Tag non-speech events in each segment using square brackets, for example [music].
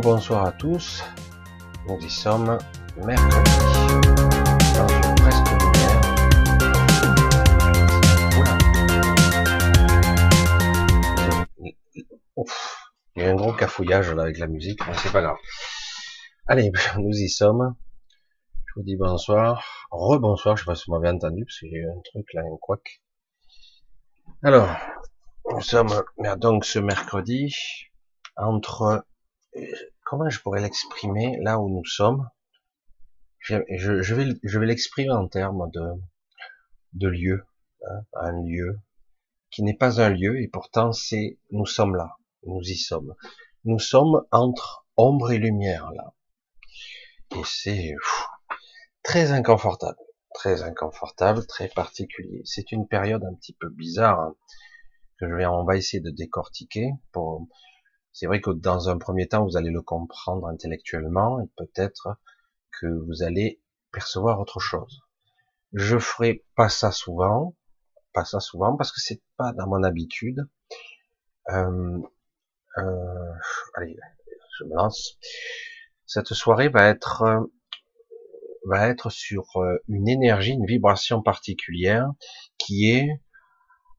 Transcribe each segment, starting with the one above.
Rebonsoir à tous. Nous y sommes mercredi. Dans une presque lumière. Il y a un gros cafouillage là avec la musique, mais c'est pas grave. Allez, [laughs] nous y sommes. Je vous dis bonsoir. Rebonsoir, je sais pas si vous m'avez entendu, parce y a eu un truc là, un couac. Alors, nous sommes donc ce mercredi entre comment je pourrais l'exprimer là où nous sommes? Je, vais l'exprimer en termes de de lieu hein, un lieu qui n'est pas un lieu et pourtant c'est nous sommes là nous y sommes. Nous sommes entre ombre et lumière là. Et c'est très inconfortable très inconfortable très particulier. C'est une période un petit peu bizarre hein, que je vais on va essayer de décortiquer pour c'est vrai que dans un premier temps, vous allez le comprendre intellectuellement et peut-être que vous allez percevoir autre chose. Je ferai pas ça souvent, pas ça souvent parce que c'est pas dans mon habitude. Euh, euh, allez, je me lance. Cette soirée va être va être sur une énergie, une vibration particulière qui est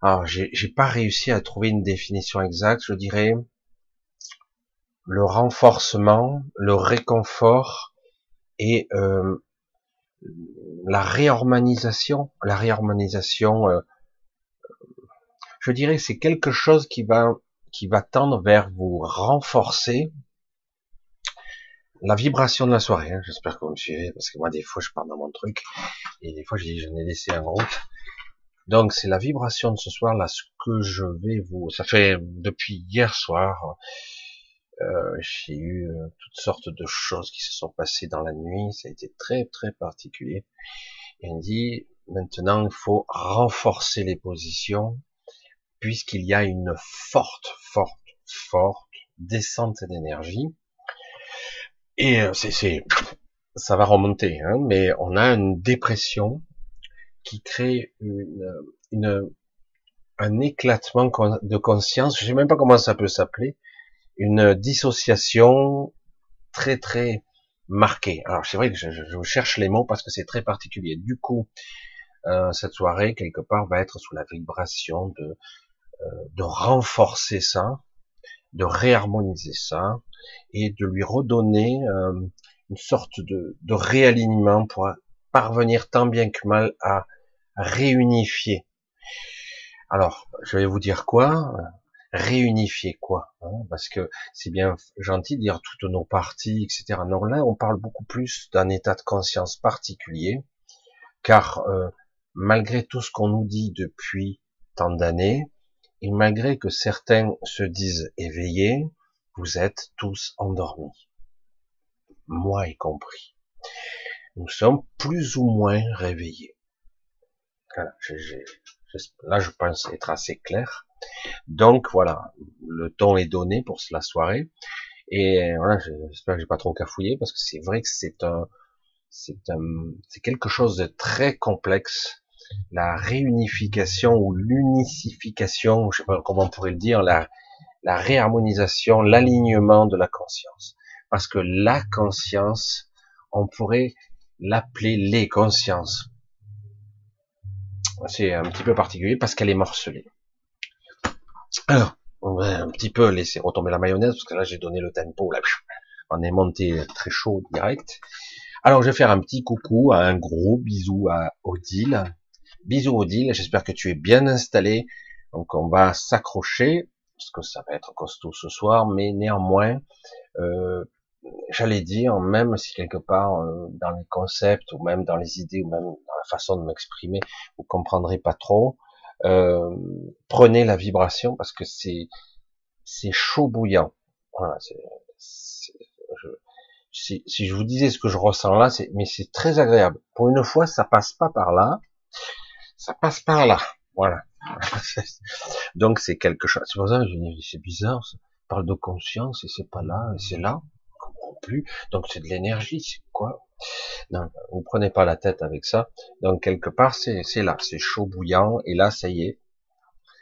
alors j'ai pas réussi à trouver une définition exacte, je dirais le renforcement, le réconfort et euh, la réharmonisation, la réharmonisation, euh, je dirais c'est quelque chose qui va qui va tendre vers vous renforcer la vibration de la soirée. Hein. J'espère que vous me suivez parce que moi des fois je pars dans mon truc et des fois je, je n'ai laissé un groupe. Donc c'est la vibration de ce soir là, ce que je vais vous. Ça fait depuis hier soir euh, j'ai eu euh, toutes sortes de choses qui se sont passées dans la nuit. Ça a été très très particulier. Et on dit maintenant il faut renforcer les positions puisqu'il y a une forte, forte, forte descente d'énergie. Et euh, c'est, ça va remonter, hein, mais on a une dépression qui crée une, une, un éclatement de conscience. Je sais même pas comment ça peut s'appeler une dissociation très très marquée. Alors c'est vrai que je, cherche les mots parce que c'est très particulier. Du coup, euh, cette soirée quelque part va être sous la vibration de euh, de renforcer ça, de réharmoniser ça et de lui redonner euh, une sorte de, de réalignement pour parvenir tant bien que mal à réunifier. Alors, je vais vous dire quoi? Réunifier quoi hein, Parce que c'est bien gentil de dire toutes nos parties, etc. Non, là, on parle beaucoup plus d'un état de conscience particulier, car euh, malgré tout ce qu'on nous dit depuis tant d'années, et malgré que certains se disent éveillés, vous êtes tous endormis, moi y compris. Nous sommes plus ou moins réveillés. Voilà, là, je pense être assez clair. Donc voilà, le ton est donné pour la soirée. Et voilà, j'espère que j'ai pas trop cafouillé parce que c'est vrai que c'est un, c'est c'est quelque chose de très complexe. La réunification ou l'unicification, je sais pas comment on pourrait le dire, la réharmonisation, l'alignement de la conscience. Parce que la conscience, on pourrait l'appeler les consciences. C'est un petit peu particulier parce qu'elle est morcelée. Alors, on va un petit peu laisser retomber la mayonnaise, parce que là, j'ai donné le tempo, là, on est monté très chaud direct. Alors, je vais faire un petit coucou, un gros bisou à Odile. Bisous Odile, j'espère que tu es bien installé. Donc, on va s'accrocher, parce que ça va être costaud ce soir, mais néanmoins, euh, j'allais dire, même si quelque part, euh, dans les concepts, ou même dans les idées, ou même dans la façon de m'exprimer, vous comprendrez pas trop, euh, prenez la vibration parce que c'est c'est chaud bouillant. Voilà, je, si, si, je vous disais ce que je ressens là, c'est mais c'est très agréable. Pour une fois, ça passe pas par là, ça passe par là. Voilà. [laughs] Donc c'est quelque chose. C'est pour ça que je dis c'est bizarre. Ça parle de conscience et c'est pas là, c'est là. Plus. Donc c'est de l'énergie. C'est quoi? Non, vous prenez pas la tête avec ça. Donc quelque part, c'est là, c'est chaud bouillant, et là, ça y est,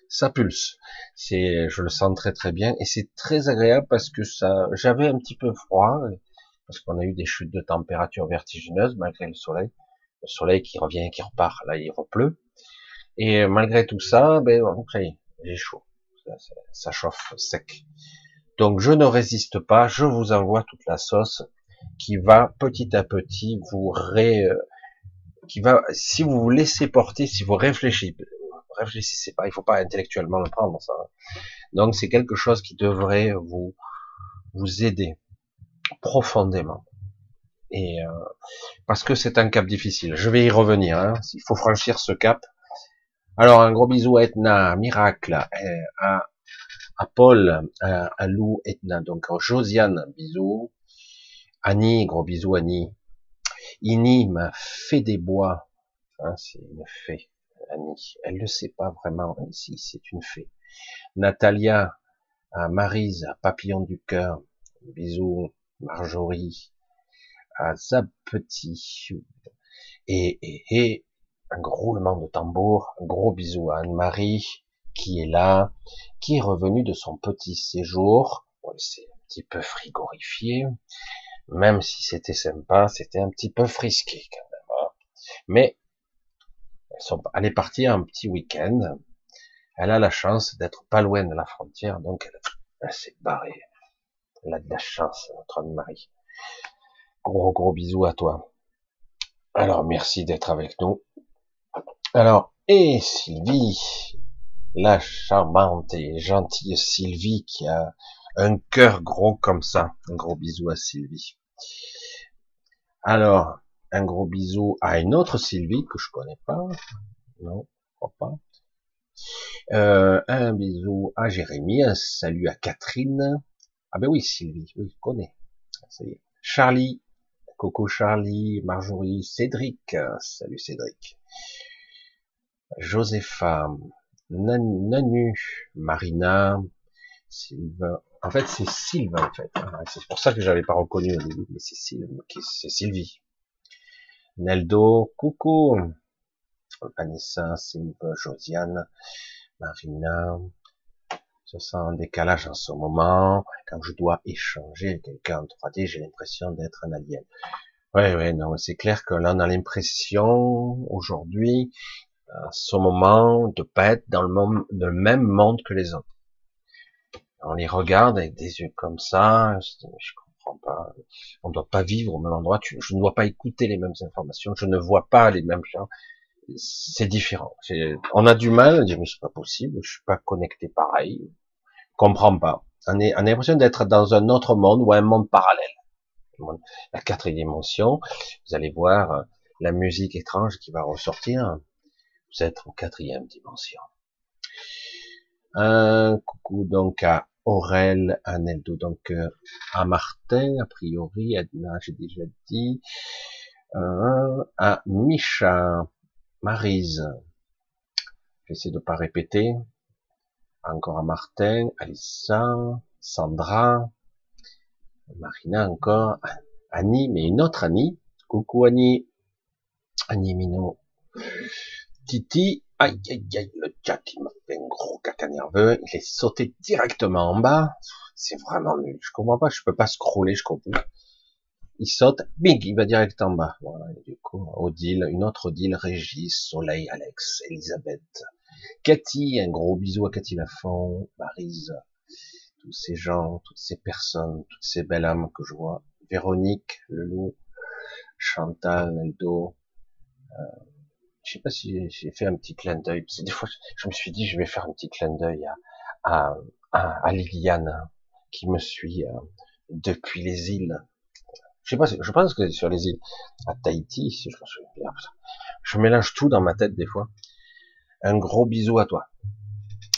ça pulse. C'est, je le sens très très bien et c'est très agréable parce que ça, j'avais un petit peu froid parce qu'on a eu des chutes de température vertigineuses malgré le soleil, le soleil qui revient, qui repart, là il repleut et malgré tout ça, ben j'ai chaud, ça, chauffe sec. Donc je ne résiste pas, je vous envoie toute la sauce qui va petit à petit vous ré, qui va, si vous vous laissez porter, si vous réfléchissez, réfléchissez pas, il faut pas intellectuellement le prendre, ça. Donc c'est quelque chose qui devrait vous, vous aider profondément. Et euh, parce que c'est un cap difficile. Je vais y revenir. Hein, il faut franchir ce cap. Alors un gros bisou à Etna, Miracle, euh, à Paul, à, Lou, Etna, donc Josiane, bisous. Annie, gros bisous Annie. Ini m'a fait des bois. Hein, c'est une fée. Annie. Elle ne sait pas vraiment si c'est une fée. Natalia, à Marise, à Papillon du cœur, bisous, Marjorie, à Petit, et, et, et un gros roulement de tambour, gros bisou à Anne-Marie, qui est là, qui est revenue de son petit séjour. Bon, c'est un petit peu frigorifié, même si c'était sympa, c'était un petit peu frisqué quand même. Hein. Mais elle est partie un petit week-end. Elle a la chance d'être pas loin de la frontière, donc elle, s'est barrée. Elle a de la chance, notre Anne-Marie. Gros gros bisous à toi. Alors merci d'être avec nous. Alors, et Sylvie, la charmante et gentille Sylvie qui a un cœur gros comme ça. Un gros bisou à Sylvie. Alors, un gros bisou à une autre Sylvie que je connais pas. Non, je crois pas. Euh, un bisou à Jérémy, un salut à Catherine. Ah ben oui, Sylvie, oui, je connais. Ça y est. Charlie, Coco Charlie, Marjorie, Cédric, salut Cédric. Nanu, Marina, Sylvain. En fait, c'est Sylvain, en fait. C'est pour ça que j'avais pas reconnu au début, mais c'est Sylvie. Neldo, coucou. Vanessa, Sylve, Josiane, Marina. Je sens un décalage en ce moment. Quand je dois échanger avec quelqu'un en 3D, j'ai l'impression d'être un alien. Ouais, ouais, non, c'est clair que là, on a l'impression, aujourd'hui, à ce moment, de pas être dans le, même monde que les autres. On les regarde avec des yeux comme ça, je pas. On ne doit pas vivre au même endroit. Je ne dois pas écouter les mêmes informations. Je ne vois pas les mêmes gens. C'est différent. On a du mal à dire mais c'est pas possible. Je suis pas connecté pareil. comprends pas. On, est, on a l'impression d'être dans un autre monde ou un monde parallèle. La quatrième dimension. Vous allez voir euh, la musique étrange qui va ressortir. Vous êtes en quatrième dimension. Un coucou donc à Aurel, Aneldo, donc euh, à Martin, a priori, Edna, j'ai déjà dit, euh, à Micha, Marise, j'essaie de pas répéter, encore à Martin, Alissa, Sandra, Marina encore, Annie, mais une autre Annie, coucou Annie, Annie Mino, Titi, Aïe, aïe, aïe, le Jack, il m'a fait un gros caca nerveux. Il est sauté directement en bas. C'est vraiment nul. Je comprends pas, je peux pas scroller, je comprends. Il saute, bing, il va direct en bas. Voilà, du coup, Odile, une autre Odile, Régis, Soleil, Alex, Elisabeth, Cathy, un gros bisou à Cathy Lafont, Marise, tous ces gens, toutes ces personnes, toutes ces belles âmes que je vois. Véronique, le loup, Chantal, Neldo, euh, je sais pas si j'ai fait un petit clin d'œil. Des fois, je me suis dit, je vais faire un petit clin d'œil à, à, à, Liliane qui me suit euh, depuis les îles. Je sais pas, je pense que sur les îles à Tahiti, si je me souviens bien. Je mélange tout dans ma tête des fois. Un gros bisou à toi,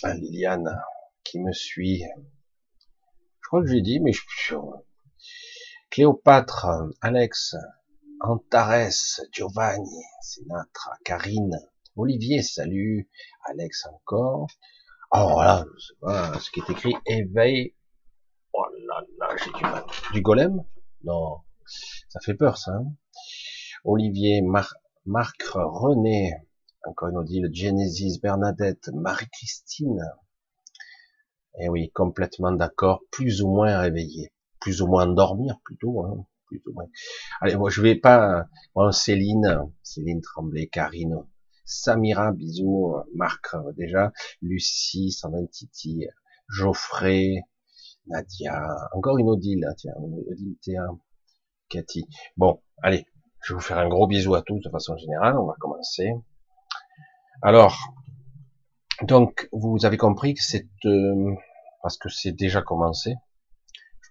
à Liliane qui me suit. Je crois que j'ai dit, mais je. Cléopâtre, Alex, Antares, Giovanni, Sinatra, Karine, Olivier, salut, Alex encore. Oh là, je sais pas ce qui est écrit, éveil. Oh là là, j'ai du mal. Du golem? Non, ça fait peur ça. Hein. Olivier, Marc, René, encore une Odile, Genesis, Bernadette, Marie-Christine. Eh oui, complètement d'accord, plus ou moins réveillé, plus ou moins dormir plutôt, hein, Allez, moi je vais pas, bon, Céline, Céline Tremblay, Karine, Samira, bisous, Marc déjà, Lucie, Sandrine Titi, Geoffrey, Nadia, encore une Odile, tiens, Odile Théa, Cathy. Bon, allez, je vais vous faire un gros bisou à tous de façon générale, on va commencer. Alors, donc, vous avez compris que c'est, euh, parce que c'est déjà commencé,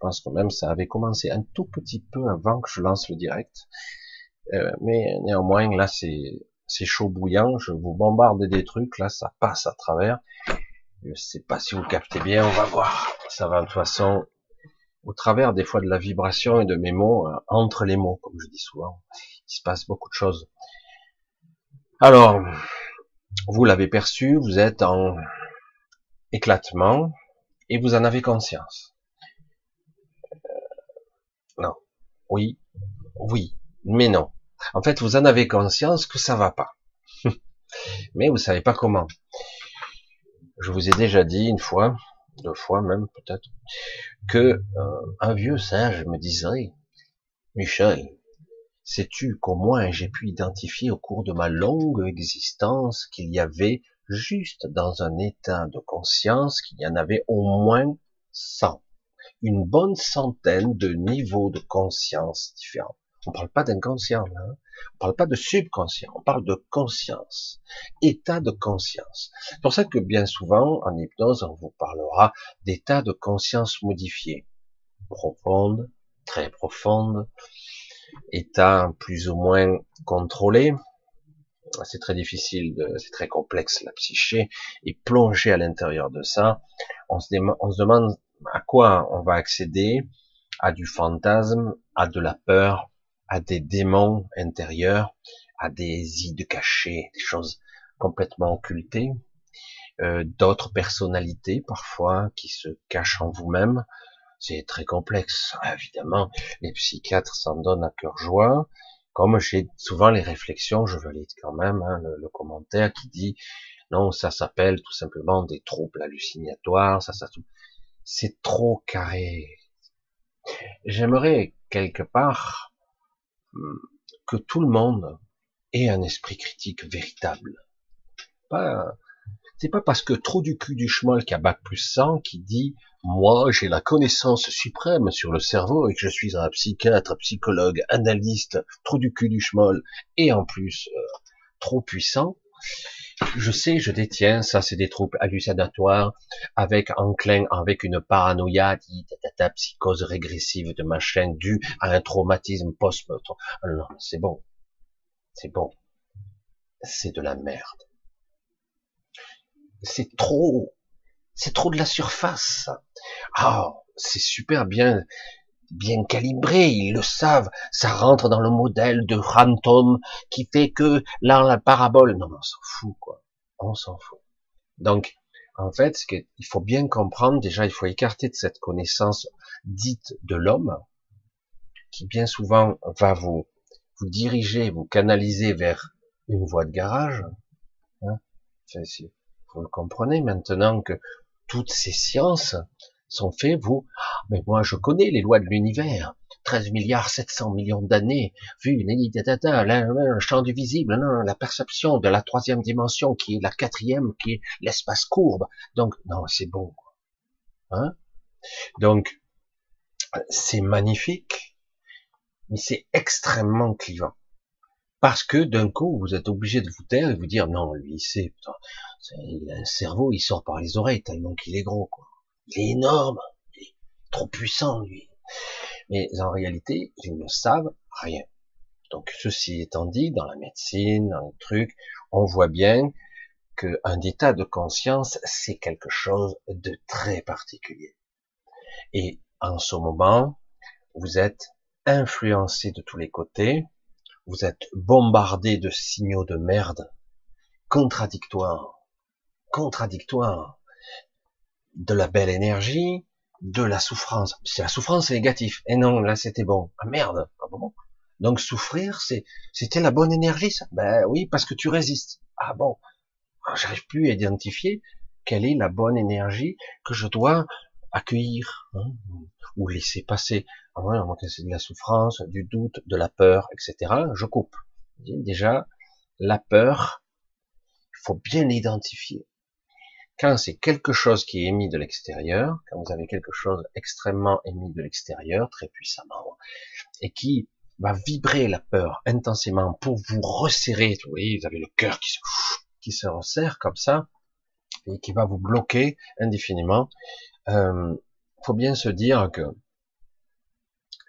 pense que même ça avait commencé un tout petit peu avant que je lance le direct, euh, mais néanmoins, là, c'est, c'est chaud bouillant, je vous bombarde des trucs, là, ça passe à travers, je sais pas si vous captez bien, on va voir, ça va de toute façon, au travers des fois de la vibration et de mes mots, euh, entre les mots, comme je dis souvent, il se passe beaucoup de choses. Alors, vous l'avez perçu, vous êtes en éclatement et vous en avez conscience. Non, oui, oui, mais non. En fait, vous en avez conscience que ça va pas. [laughs] mais vous savez pas comment. Je vous ai déjà dit une fois, deux fois même peut-être, que euh, un vieux sage me disait, Michel, sais-tu qu'au moins j'ai pu identifier au cours de ma longue existence qu'il y avait juste dans un état de conscience qu'il y en avait au moins 100, une bonne centaine de niveaux de conscience différents. On parle pas d'inconscient, hein on parle pas de subconscient, on parle de conscience, état de conscience. C'est pour ça que bien souvent, en hypnose, on vous parlera d'état de conscience modifié, profonde, très profonde, état plus ou moins contrôlé. C'est très difficile, c'est très complexe la psyché, et plonger à l'intérieur de ça, on se, on se demande à quoi on va accéder, à du fantasme, à de la peur, à des démons intérieurs, à des idées cachées, des choses complètement occultées, euh, d'autres personnalités parfois qui se cachent en vous-même, c'est très complexe. Évidemment, les psychiatres s'en donnent à cœur joie. Comme j'ai souvent les réflexions, je veux lire quand même hein, le, commentaire qui dit non, ça s'appelle tout simplement des troubles hallucinatoires. Ça, ça, c'est trop carré. J'aimerais quelque part hmm, que tout le monde ait un esprit critique véritable. Pas, c'est pas parce que trop du cul du schmoll qui a bac plus 100 qui dit moi, j'ai la connaissance suprême sur le cerveau et que je suis un psychiatre, psychologue, analyste, trop du cul du schmoll et en plus euh, trop puissant. Je sais, je détiens, ça c'est des troubles hallucinatoires avec enclin, avec une paranoïa, tata, psychose régressive de machin due à un traumatisme post Non, c'est bon. C'est bon. C'est de la merde. C'est trop c'est trop de la surface. Ah, c'est super bien, bien calibré, ils le savent. Ça rentre dans le modèle de Rantom qui fait que là, la parabole, non, on s'en fout, quoi. On s'en fout. Donc, en fait, il faut bien comprendre, déjà, il faut écarter de cette connaissance dite de l'homme, qui bien souvent va vous, vous diriger, vous canaliser vers une voie de garage. Hein vous le comprenez maintenant que toutes ces sciences sont faites, vous, mais moi je connais les lois de l'univers, 13 milliards 700 millions d'années, vu, le champ du visible, la perception de la troisième dimension qui est la quatrième, qui est l'espace courbe. Donc, non, c'est bon. Hein? Donc, c'est magnifique, mais c'est extrêmement clivant. Parce que d'un coup, vous êtes obligé de vous taire et vous dire, non, lui, c'est, il a un cerveau, il sort par les oreilles tellement qu'il est gros, quoi. Il est énorme, il est trop puissant, lui. Mais en réalité, ils ne savent rien. Donc, ceci étant dit, dans la médecine, dans le truc, on voit bien qu'un état de conscience, c'est quelque chose de très particulier. Et en ce moment, vous êtes influencé de tous les côtés, vous êtes bombardé de signaux de merde, contradictoires, contradictoire de la belle énergie, de la souffrance. C'est la souffrance, c'est négatif. Et non, là, c'était bon. Ah merde. Ah bon Donc souffrir, c'est, c'était la bonne énergie, ça? Ben oui, parce que tu résistes. Ah bon, ah, j'arrive plus à identifier quelle est la bonne énergie que je dois accueillir hein, ou laisser passer. Ah ouais, c'est de la souffrance, du doute, de la peur, etc. Je coupe. Déjà, la peur, il faut bien l'identifier. Quand c'est quelque chose qui est émis de l'extérieur, quand vous avez quelque chose extrêmement émis de l'extérieur, très puissamment, et qui va vibrer la peur intensément pour vous resserrer, vous vous avez le cœur qui se, qui se resserre comme ça, et qui va vous bloquer indéfiniment, euh, faut bien se dire que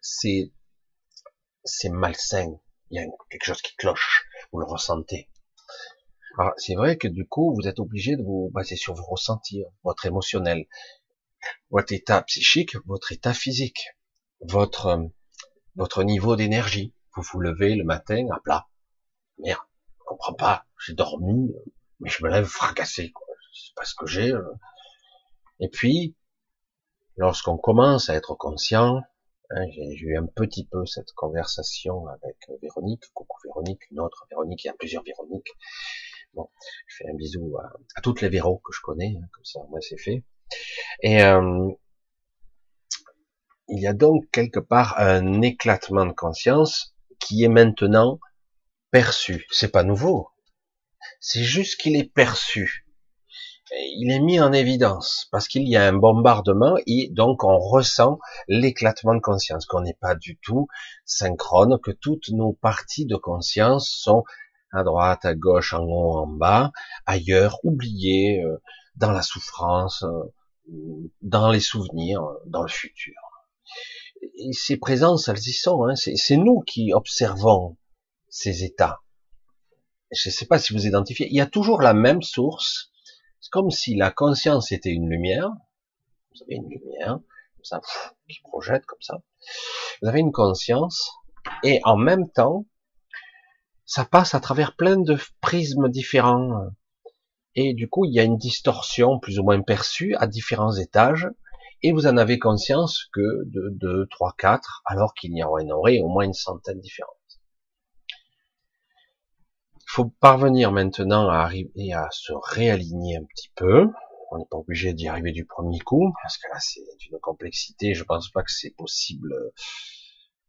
c'est c'est malsain. Il y a quelque chose qui cloche. Vous le ressentez. Alors, c'est vrai que du coup, vous êtes obligé de vous baser sur vos ressentis, votre émotionnel, votre état psychique, votre état physique, votre, votre niveau d'énergie. Vous vous levez le matin à plat. Merde, je comprends pas. J'ai dormi, mais je me lève fracassé, quoi. Sais pas ce que j'ai. Euh. Et puis, lorsqu'on commence à être conscient, hein, j'ai eu un petit peu cette conversation avec Véronique, coucou Véronique, une autre Véronique, il y a plusieurs Véroniques. Bon, je fais un bisou à, toutes les Véros que je connais, hein, comme ça, moi c'est fait. Et euh, il y a donc quelque part un éclatement de conscience qui est maintenant perçu. C'est pas nouveau. C'est juste qu'il est perçu il est mis en évidence parce qu'il y a un bombardement et donc on ressent l'éclatement de conscience, qu'on n'est pas du tout synchrone, que toutes nos parties de conscience sont à droite, à gauche, en haut, en bas, ailleurs, oubliées, euh, dans la souffrance, euh, dans les souvenirs, dans le futur. Et ces présences, elles y sont. Hein. C'est nous qui observons ces états. Je ne sais pas si vous identifiez. Il y a toujours la même source c'est comme si la conscience était une lumière. Vous avez une lumière, comme ça, qui projette comme ça. Vous avez une conscience, et en même temps, ça passe à travers plein de prismes différents. Et du coup, il y a une distorsion plus ou moins perçue à différents étages, et vous en avez conscience que de 2, 3, 4, alors qu'il y en aurait au moins une centaine différentes faut parvenir maintenant à arriver à se réaligner un petit peu. On n'est pas obligé d'y arriver du premier coup, parce que là c'est une complexité. Je pense pas que c'est possible euh,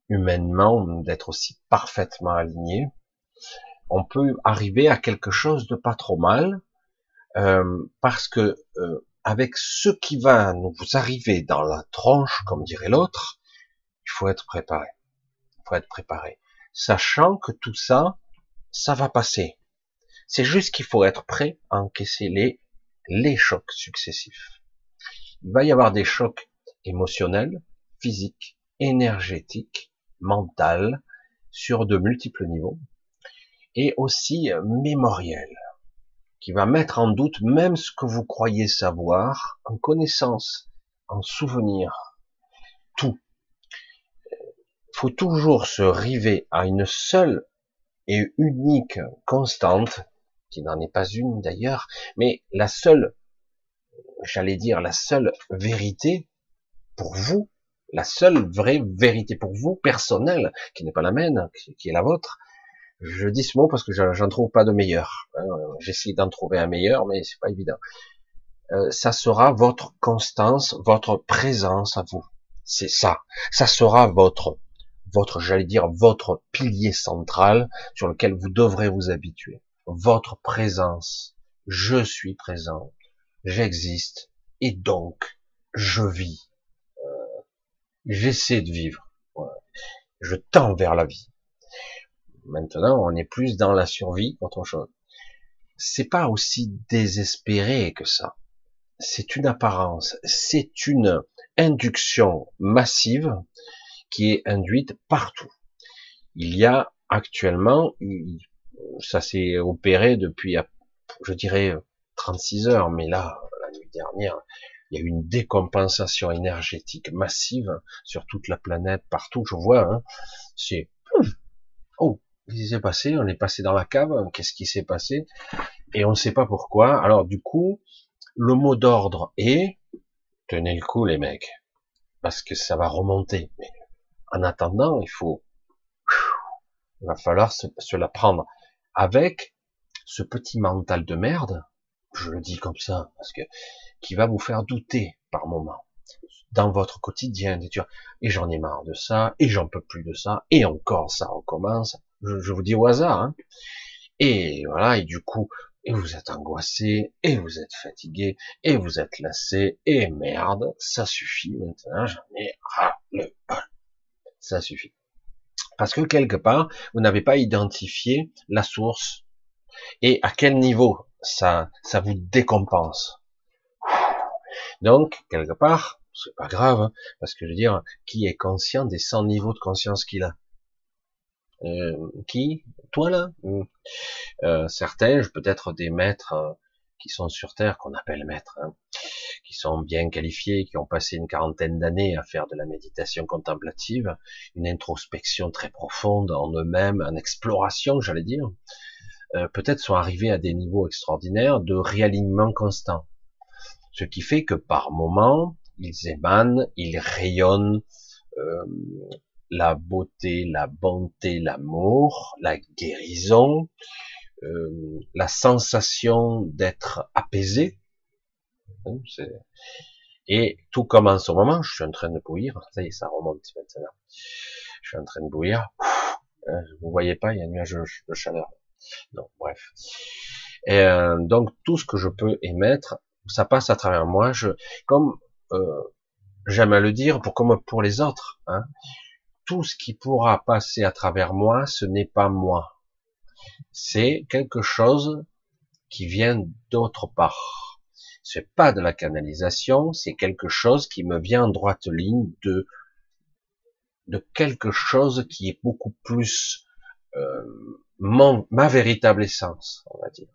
humainement d'être aussi parfaitement aligné. On peut arriver à quelque chose de pas trop mal, euh, parce que euh, avec ce qui va nous arriver dans la tronche, comme dirait l'autre, il faut être préparé. Il faut être préparé, sachant que tout ça, ça va passer. C'est juste qu'il faut être prêt à encaisser les, les chocs successifs. Il va y avoir des chocs émotionnels, physiques, énergétiques, mentaux, sur de multiples niveaux, et aussi mémoriels, qui va mettre en doute même ce que vous croyez savoir, en connaissance, en souvenir, tout. Il faut toujours se river à une seule et unique constante, qui n'en est pas une d'ailleurs, mais la seule, j'allais dire la seule vérité pour vous, la seule vraie vérité pour vous, personnelle, qui n'est pas la mienne, qui est la vôtre. Je dis ce mot parce que j'en trouve pas de meilleur. Hein. J'essaie d'en trouver un meilleur, mais c'est pas évident. Euh, ça sera votre constance, votre présence à vous. C'est ça. Ça sera votre votre, j'allais dire, votre pilier central sur lequel vous devrez vous habituer. Votre présence. Je suis présent. J'existe. Et donc, je vis. Euh, j'essaie de vivre. Je tends vers la vie. Maintenant, on est plus dans la survie qu'autre chose. C'est pas aussi désespéré que ça. C'est une apparence. C'est une induction massive qui est induite partout. Il y a actuellement, ça s'est opéré depuis, je dirais, 36 heures, mais là, la nuit dernière, il y a eu une décompensation énergétique massive sur toute la planète, partout, je vois, hein, c'est, oh, qu'est-ce qui s'est passé On est passé dans la cave, qu'est-ce qui s'est passé Et on ne sait pas pourquoi. Alors du coup, le mot d'ordre est, tenez le coup les mecs, parce que ça va remonter. Mais en attendant, il faut, il va falloir se, la prendre avec ce petit mental de merde, je le dis comme ça, parce que qui va vous faire douter par moment dans votre quotidien. Et j'en ai marre de ça, et j'en peux plus de ça, et encore ça recommence. Je, vous dis au hasard. Hein. Et voilà, et du coup, et vous êtes angoissé, et vous êtes fatigué, et vous êtes lassé, et merde, ça suffit maintenant, j'en ai ras le bol. Ça suffit. Parce que quelque part, vous n'avez pas identifié la source et à quel niveau ça, ça vous décompense. Donc, quelque part, c'est pas grave, hein, parce que je veux dire, qui est conscient des 100 niveaux de conscience qu'il a? Euh, Qui Toi là euh, Certains, peut-être des maîtres euh, qui sont sur Terre, qu'on appelle maîtres, hein, qui sont bien qualifiés, qui ont passé une quarantaine d'années à faire de la méditation contemplative, une introspection très profonde en eux-mêmes, en exploration, j'allais dire, euh, peut-être sont arrivés à des niveaux extraordinaires de réalignement constant. Ce qui fait que par moment, ils émanent, ils rayonnent euh, la beauté, la bonté, l'amour, la guérison, euh, la sensation d'être apaisé. Hein, et tout commence au moment, je suis en train de bouillir, ça y est, ça remonte maintenant. Je suis en train de bouillir. Hein, vous voyez pas, il y a un nuage de chaleur. Donc, bref. Et euh, donc, tout ce que je peux émettre, ça passe à travers moi. Comme euh, j'aime à le dire, pour comme pour les autres, hein, tout ce qui pourra passer à travers moi, ce n'est pas moi. C'est quelque chose qui vient d'autre part. C'est pas de la canalisation, c'est quelque chose qui me vient en droite ligne de de quelque chose qui est beaucoup plus euh, ma véritable essence, on va dire.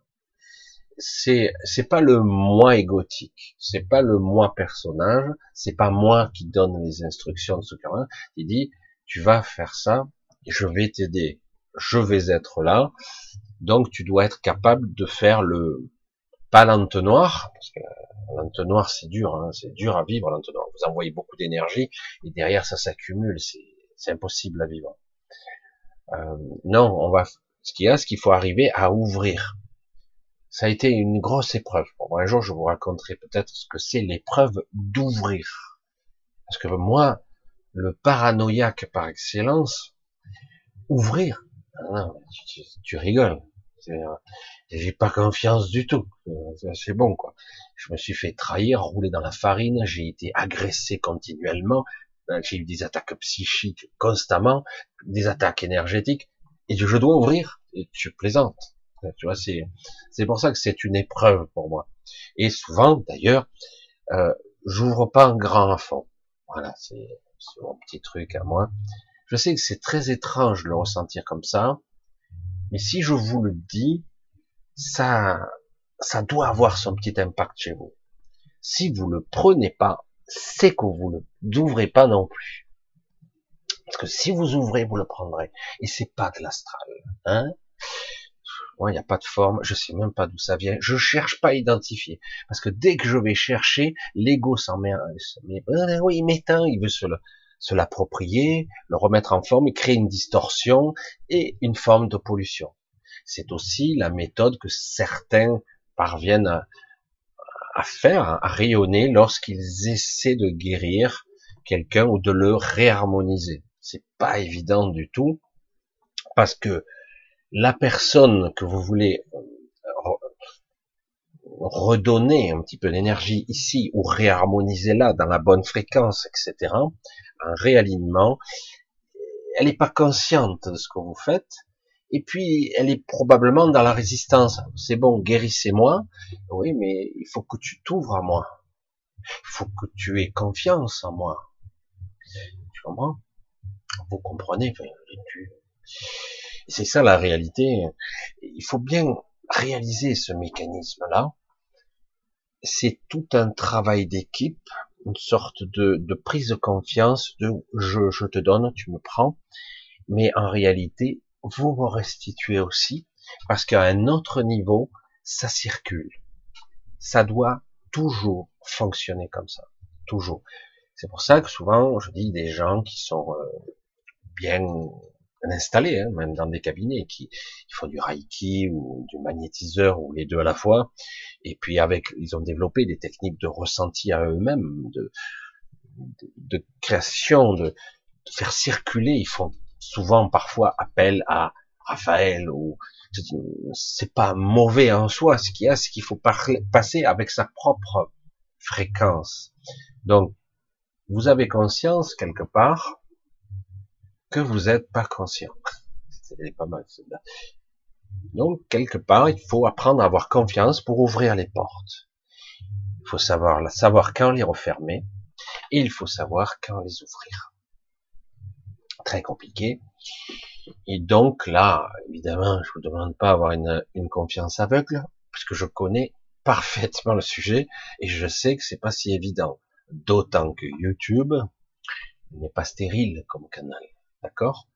C'est c'est pas le moi égotique, c'est pas le moi personnage, c'est pas moi qui donne les instructions de ce cas Il dit tu vas faire ça je vais t'aider, je vais être là. Donc tu dois être capable de faire le pas l'entonnoir, parce que l'entonnoir c'est dur, hein, c'est dur à vivre l'entonnoir. Vous envoyez beaucoup d'énergie et derrière ça s'accumule, c'est impossible à vivre. Euh, non, on va ce qu'il y a, ce qu'il faut arriver à ouvrir. Ça a été une grosse épreuve. Un jour, je vous raconterai peut-être ce que c'est l'épreuve d'ouvrir. Parce que moi, le paranoïaque par excellence, ouvrir, ah tu, rigoles. Euh, j'ai pas confiance du tout. Euh, c'est bon, quoi. Je me suis fait trahir, rouler dans la farine, j'ai été agressé continuellement, euh, j'ai eu des attaques psychiques constamment, des attaques énergétiques, et je dois ouvrir et tu plaisantes. Tu vois, c'est c'est pour ça que c'est une épreuve pour moi. Et souvent, d'ailleurs, euh, j'ouvre pas un grand fond. Voilà, c'est mon petit truc à moi. Je sais que c'est très étrange de le ressentir comme ça, mais si je vous le dis, ça, ça doit avoir son petit impact chez vous. Si vous le prenez pas, c'est que vous ne l'ouvrez pas non plus. Parce que si vous ouvrez, vous le prendrez. Et c'est pas de l'astral. Hein il n'y a pas de forme, je sais même pas d'où ça vient, je cherche pas à identifier, parce que dès que je vais chercher, l'ego s'en met, mais ben oui, il m'éteint, il veut se l'approprier, le remettre en forme, et créer une distorsion et une forme de pollution. C'est aussi la méthode que certains parviennent à, à faire, à rayonner lorsqu'ils essaient de guérir quelqu'un ou de le réharmoniser. C'est pas évident du tout, parce que la personne que vous voulez euh, redonner un petit peu d'énergie ici ou réharmoniser là dans la bonne fréquence, etc., un réalignement, elle n'est pas consciente de ce que vous faites, et puis elle est probablement dans la résistance. C'est bon, guérissez-moi, oui, mais il faut que tu t'ouvres à moi. Il faut que tu aies confiance en moi. Tu comprends? Vous comprenez C'est ça la réalité. Il faut bien réaliser ce mécanisme-là. C'est tout un travail d'équipe, une sorte de, prise de confiance, de je, je te donne, tu me prends, mais en réalité, vous me restituez aussi, parce qu'à un autre niveau, ça circule. Ça doit toujours fonctionner comme ça, toujours. C'est pour ça que souvent je dis des gens qui sont euh, bien installés, hein, même dans des cabinets, qui, font du reiki ou du magnétiseur ou les deux à la fois. Et puis avec, ils ont développé des techniques de ressenti à eux-mêmes, de, de, création, de, faire circuler. Ils font souvent, parfois, appel à Raphaël ou c'est pas mauvais en soi. Ce qu'il y a, c'est qu'il faut passer avec sa propre fréquence. Donc, vous avez conscience quelque part que vous n'êtes pas conscient. C'est pas mal. Donc, quelque part, il faut apprendre à avoir confiance pour ouvrir les portes. Il faut savoir, savoir quand les refermer et il faut savoir quand les ouvrir. Très compliqué. Et donc là, évidemment, je vous demande pas d'avoir une, une confiance aveugle, parce que je connais parfaitement le sujet et je sais que c'est pas si évident. D'autant que YouTube n'est pas stérile comme canal. D'accord?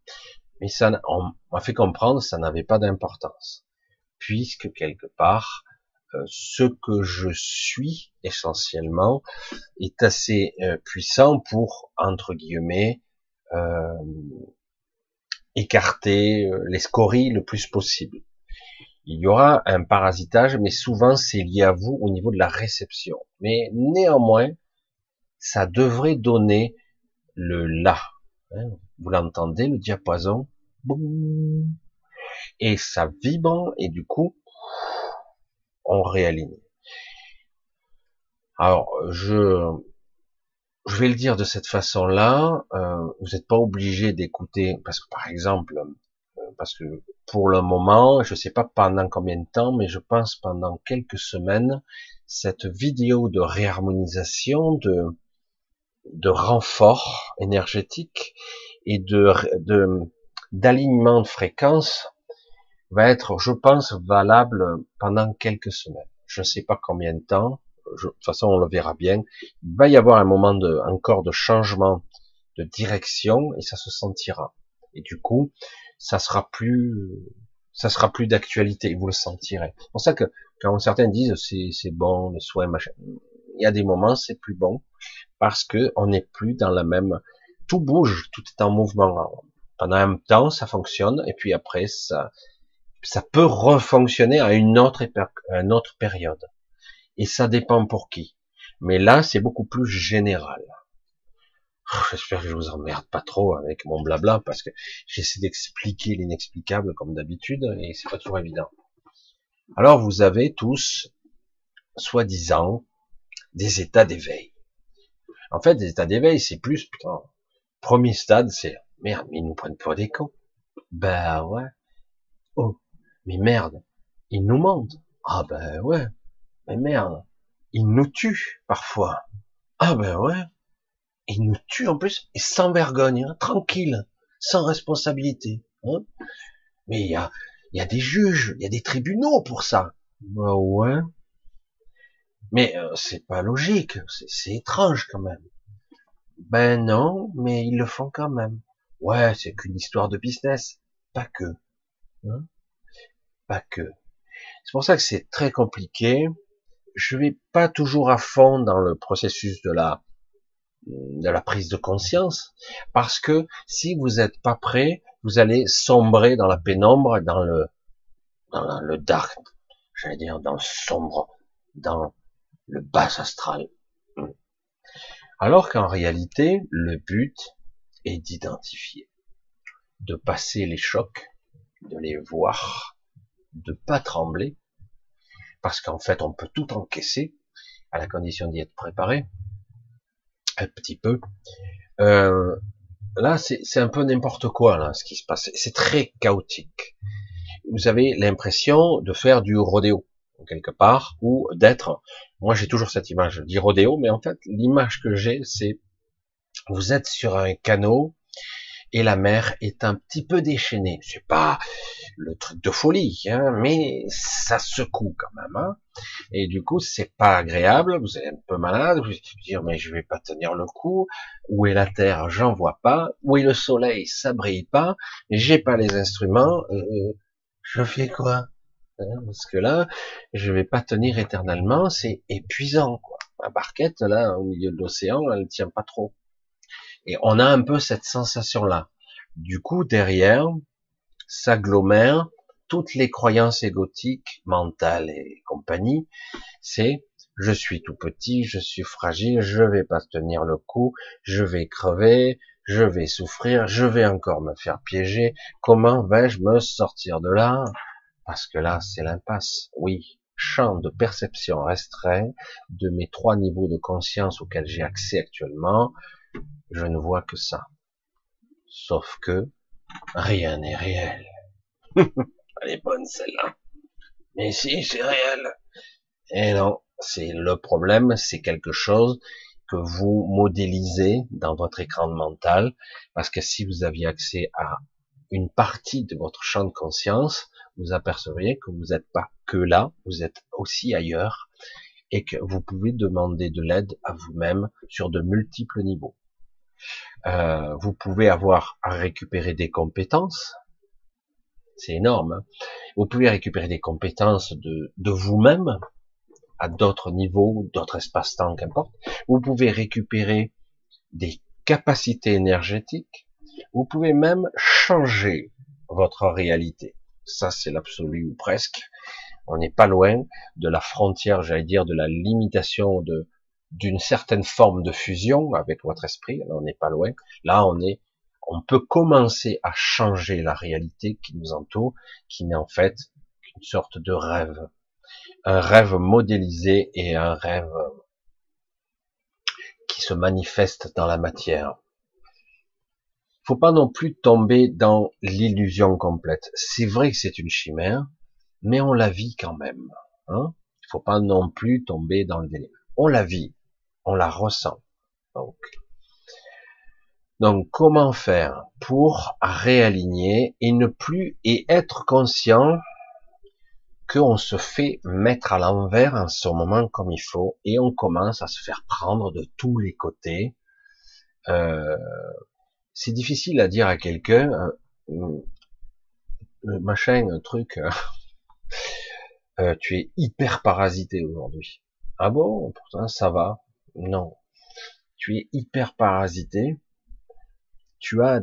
Mais ça, m'a fait comprendre, ça n'avait pas d'importance. Puisque quelque part, euh, ce que je suis essentiellement est assez euh, puissant pour, entre guillemets, euh, écarter les scories le plus possible. Il y aura un parasitage, mais souvent c'est lié à vous au niveau de la réception. Mais néanmoins, ça devrait donner le là. Hein. Vous l'entendez, le diapason, et ça vibre, et du coup, on réaligne. Alors, je, je vais le dire de cette façon-là, euh, vous n'êtes pas obligé d'écouter, parce que par exemple, euh, parce que pour le moment, je ne sais pas pendant combien de temps, mais je pense pendant quelques semaines, cette vidéo de réharmonisation, de, de renfort énergétique et de, d'alignement de fréquence va être, je pense, valable pendant quelques semaines. Je ne sais pas combien de temps. de toute façon, on le verra bien. Il va y avoir un moment de, encore de changement de direction et ça se sentira. Et du coup, ça sera plus, ça sera plus d'actualité. Vous le sentirez. C'est pour ça que quand certains disent c'est, c'est bon, le soin, machin. Il y a des moments, c'est plus bon parce que on n'est plus dans la même, tout bouge, tout est en mouvement. Pendant un temps, ça fonctionne et puis après, ça, peut refonctionner à une autre, une autre période. Et ça dépend pour qui. Mais là, c'est beaucoup plus général. J'espère que je vous emmerde pas trop avec mon blabla parce que j'essaie d'expliquer l'inexplicable comme d'habitude et c'est pas toujours évident. Alors vous avez tous, soi-disant, des états d'éveil. En fait, des états d'éveil, c'est plus, putain, premier stade, c'est, merde, mais ils nous prennent pour des cons. Ben ouais. Oh, mais merde, ils nous mentent. Ah ben ouais, mais merde, ils nous tuent parfois. Ah ben ouais, ils nous tuent en plus, et sans vergogne, hein, tranquille, sans responsabilité. Hein. Mais il y a, y a des juges, il y a des tribunaux pour ça. Ben ouais. Mais euh, c'est pas logique, c'est étrange quand même. Ben non, mais ils le font quand même. Ouais, c'est qu'une histoire de business, pas que. Hein? Pas que. C'est pour ça que c'est très compliqué. Je vais pas toujours à fond dans le processus de la de la prise de conscience, parce que si vous n'êtes pas prêt, vous allez sombrer dans la pénombre, dans le dans le dark, j'allais dire dans le sombre, dans le bas astral. Alors qu'en réalité, le but est d'identifier, de passer les chocs, de les voir, de pas trembler, parce qu'en fait, on peut tout encaisser, à la condition d'y être préparé, un petit peu. Euh, là, c'est un peu n'importe quoi, ce qui se passe. C'est très chaotique. Vous avez l'impression de faire du rodéo, quelque part, ou d'être, moi j'ai toujours cette image, je dis rodéo, mais en fait, l'image que j'ai, c'est, vous êtes sur un canot, et la mer est un petit peu déchaînée. C'est pas le truc de folie, hein, mais ça secoue quand même. Hein. Et du coup, c'est pas agréable. Vous êtes un peu malade. Vous allez dire mais je vais pas tenir le coup. Où est la terre J'en vois pas. Où est le soleil Ça brille pas. J'ai pas les instruments. Euh, je fais quoi? Parce que là, je vais pas tenir éternellement. C'est épuisant. Quoi. Ma barquette là, au milieu de l'océan, elle tient pas trop. Et on a un peu cette sensation-là. Du coup, derrière, s'agglomèrent toutes les croyances égotiques, mentales et compagnie. C'est je suis tout petit, je suis fragile, je vais pas tenir le coup, je vais crever, je vais souffrir, je vais encore me faire piéger. Comment vais-je me sortir de là? Parce que là, c'est l'impasse. Oui, champ de perception restreint de mes trois niveaux de conscience auxquels j'ai accès actuellement, je ne vois que ça. Sauf que rien n'est réel. [laughs] Elle est bonne celle-là. Mais si, c'est réel. Et non, c'est le problème, c'est quelque chose que vous modélisez dans votre écran mental, parce que si vous aviez accès à une partie de votre champ de conscience, vous apercevriez que vous n'êtes pas que là, vous êtes aussi ailleurs, et que vous pouvez demander de l'aide à vous-même sur de multiples niveaux. Euh, vous pouvez avoir à récupérer des compétences, c'est énorme. Hein. vous pouvez récupérer des compétences de, de vous-même, à d'autres niveaux, d'autres espaces-temps, qu'importe. Vous pouvez récupérer des capacités énergétiques. Vous pouvez même changer votre réalité. Ça, c'est l'absolu ou presque. On n'est pas loin de la frontière, j'allais dire, de la limitation de d'une certaine forme de fusion avec votre esprit. Là, on n'est pas loin. Là, on est, on peut commencer à changer la réalité qui nous entoure, qui n'est en fait qu'une sorte de rêve un rêve modélisé et un rêve qui se manifeste dans la matière. Faut pas non plus tomber dans l'illusion complète. C'est vrai que c'est une chimère, mais on la vit quand même. Hein faut pas non plus tomber dans le délire. On la vit, on la ressent. Donc, comment faire pour réaligner et ne plus et être conscient qu'on se fait mettre à l'envers en ce moment comme il faut et on commence à se faire prendre de tous les côtés. Euh, c'est difficile à dire à quelqu'un, euh, euh machin, un truc, euh, [laughs] euh, tu es hyper parasité aujourd'hui. Ah bon, pourtant ça va. Non, tu es hyper parasité. Tu as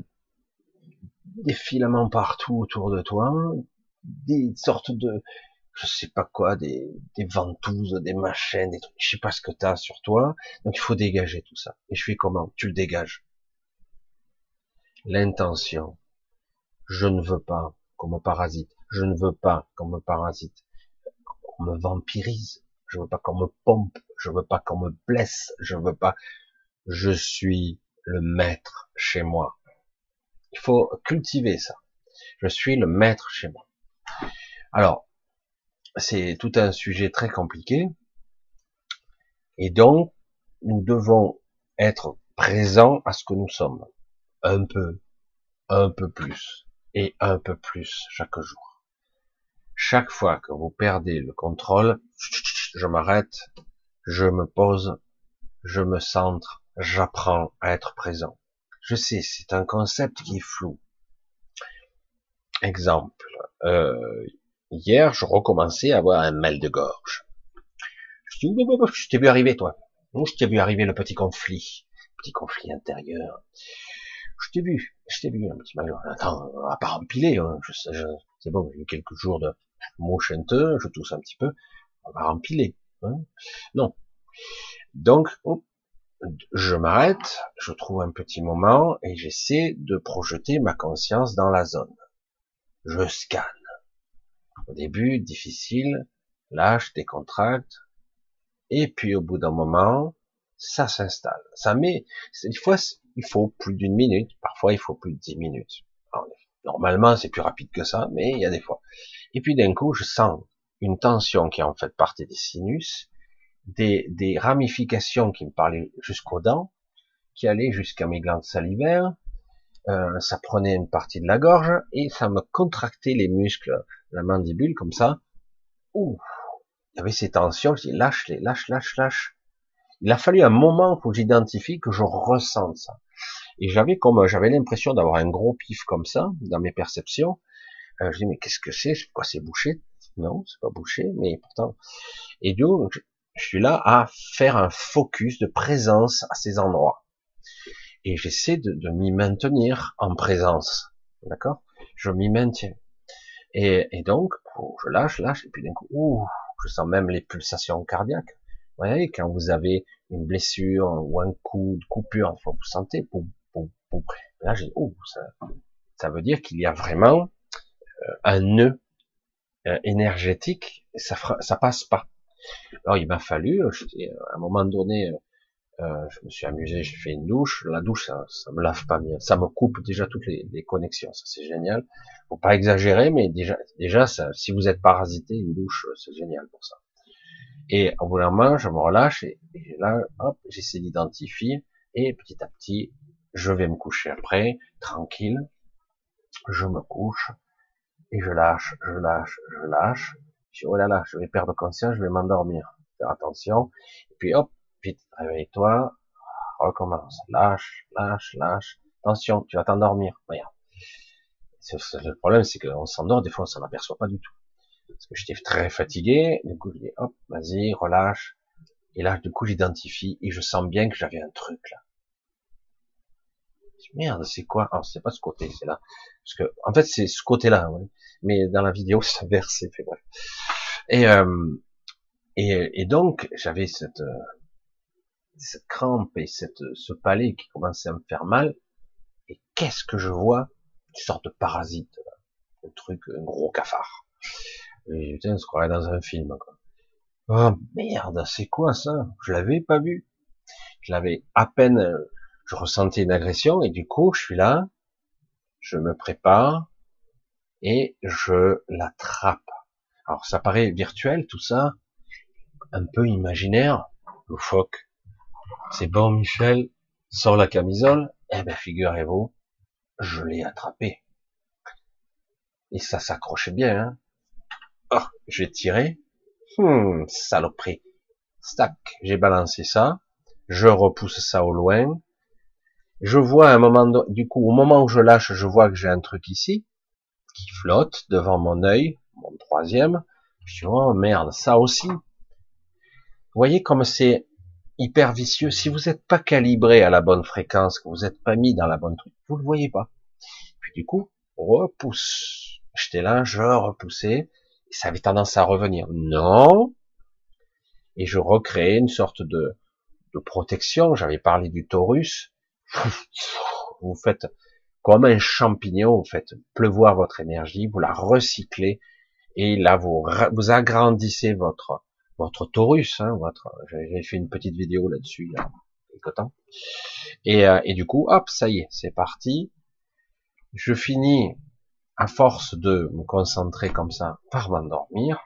des filaments partout autour de toi, des sortes de je sais pas quoi, des, des ventouses, des machines, des trucs, je sais pas ce que t'as sur toi, donc il faut dégager tout ça. Et je fais comment? Tu le dégages. L'intention. Je ne veux pas qu'on me parasite. Je ne veux pas qu'on me parasite. Qu'on me vampirise. Je veux pas qu'on me pompe. Je veux pas qu'on me blesse. Je veux pas. Je suis le maître chez moi. Il faut cultiver ça. Je suis le maître chez moi. Alors, c'est tout un sujet très compliqué. Et donc, nous devons être présents à ce que nous sommes. Un peu, un peu plus, et un peu plus chaque jour. Chaque fois que vous perdez le contrôle, je m'arrête, je me pose, je me centre, j'apprends à être présent. Je sais, c'est un concept qui est flou. Exemple, euh, Hier, je recommençais à avoir un mal de gorge. Je dis, je t'ai vu arriver, toi. Je t'ai vu arriver le petit conflit, petit conflit intérieur. Je t'ai vu, je t'ai vu un petit mal. Attends, on va pas empiler. Hein. Je, c'est bon, j'ai eu quelques jours de mots chanteux, je tousse un petit peu. On va empiler. Hein. Non. Donc, je m'arrête, je trouve un petit moment et j'essaie de projeter ma conscience dans la zone. Je scanne. Au début, difficile, là, je décontracte, et puis au bout d'un moment, ça s'installe. Ça met, une fois, il faut plus d'une minute, parfois il faut plus de dix minutes. normalement, c'est plus rapide que ça, mais il y a des fois. Et puis d'un coup, je sens une tension qui est en fait partie des sinus, des, ramifications qui me parlaient jusqu'aux dents, qui allaient jusqu'à mes glandes salivaires, euh, ça prenait une partie de la gorge et ça me contractait les muscles, la mandibule comme ça. Ouh, il y avait ces tensions, je dis lâche les, lâche, lâche, lâche. Il a fallu un moment pour que j'identifie que je ressente ça. Et j'avais comme, j'avais l'impression d'avoir un gros pif comme ça dans mes perceptions. Euh, je dis mais qu'est-ce que c'est? Quoi c'est bouché Non, c'est pas bouché, mais pourtant. Et donc je suis là à faire un focus de présence à ces endroits. et j'essaie de, de m'y maintenir en présence. D'accord? Je m'y maintiens. Et, et donc, oh, je lâche, lâche, et puis d'un coup, ouh, je sens même les pulsations cardiaques. Vous voyez, quand vous avez une blessure ou un coup de coupure, enfin, vous sentez, boum, boum. Là, j'ai, oh, ça, ça veut dire qu'il y a vraiment euh, un nœud euh, énergétique, et ça, ça passe pas. Alors, il m'a fallu, euh, à un moment donné, je me suis amusé, j'ai fait une douche. La douche, ça, ça me lave pas bien. Ça me coupe déjà toutes les, les connexions. Ça, c'est génial. Faut pas exagérer, mais déjà, déjà, ça, si vous êtes parasité, une douche, c'est génial pour ça. Et au bout d'un moment, je me relâche et, là, hop, j'essaie d'identifier et petit à petit, je vais me coucher après, tranquille. Je me couche et je lâche, je lâche, je lâche. Je dis, oh là là, je vais perdre conscience, je vais m'endormir. Faire attention. Et puis hop, vite, réveille-toi, recommence, lâche, lâche, lâche, attention, tu vas t'endormir, regarde. Le problème, c'est qu'on s'endort, des fois, on s'en aperçoit pas du tout. Parce que j'étais très fatigué, du coup, je dis, hop, vas-y, relâche. Et là, du coup, j'identifie, et je sens bien que j'avais un truc, là. Merde, c'est quoi? Alors, c'est pas ce côté, c'est là. Parce que, en fait, c'est ce côté-là, mais dans la vidéo, [laughs] ça verse, fait bref. Et, euh, et, et donc, j'avais cette, euh, cette crampe et cette, ce palais qui commençait à me faire mal. Et qu'est-ce que je vois? Une sorte de parasite, un truc, un gros cafard. Et putain, on se croirait dans un film. Quoi. Oh merde, c'est quoi ça? Je l'avais pas vu. Je l'avais à peine. Je ressentais une agression et du coup, je suis là, je me prépare et je l'attrape. Alors, ça paraît virtuel tout ça, un peu imaginaire, loufoque. C'est bon, Michel, sort la camisole. Eh ben, figurez-vous, je l'ai attrapé. Et ça s'accrochait bien, hein. Oh, j'ai tiré. Hum, saloperie. Stack, j'ai balancé ça. Je repousse ça au loin. Je vois un moment, du coup, au moment où je lâche, je vois que j'ai un truc ici, qui flotte devant mon œil, mon troisième. Je dis, oh merde, ça aussi. Vous voyez comme c'est hyper vicieux. Si vous n'êtes pas calibré à la bonne fréquence, que vous n'êtes pas mis dans la bonne truc, vous le voyez pas. Puis du coup, repousse. J'étais là, je repoussais, et ça avait tendance à revenir. Non. Et je recréais une sorte de, de protection. J'avais parlé du taurus. [laughs] Vous faites comme un champignon, vous faites pleuvoir votre énergie, vous la recyclez, et là vous, agrandissez votre votre Taurus, hein, votre, j'ai fait une petite vidéo là-dessus il y a quelques temps. Et, euh, et du coup, hop, ça y est, c'est parti. Je finis à force de me concentrer comme ça par m'endormir.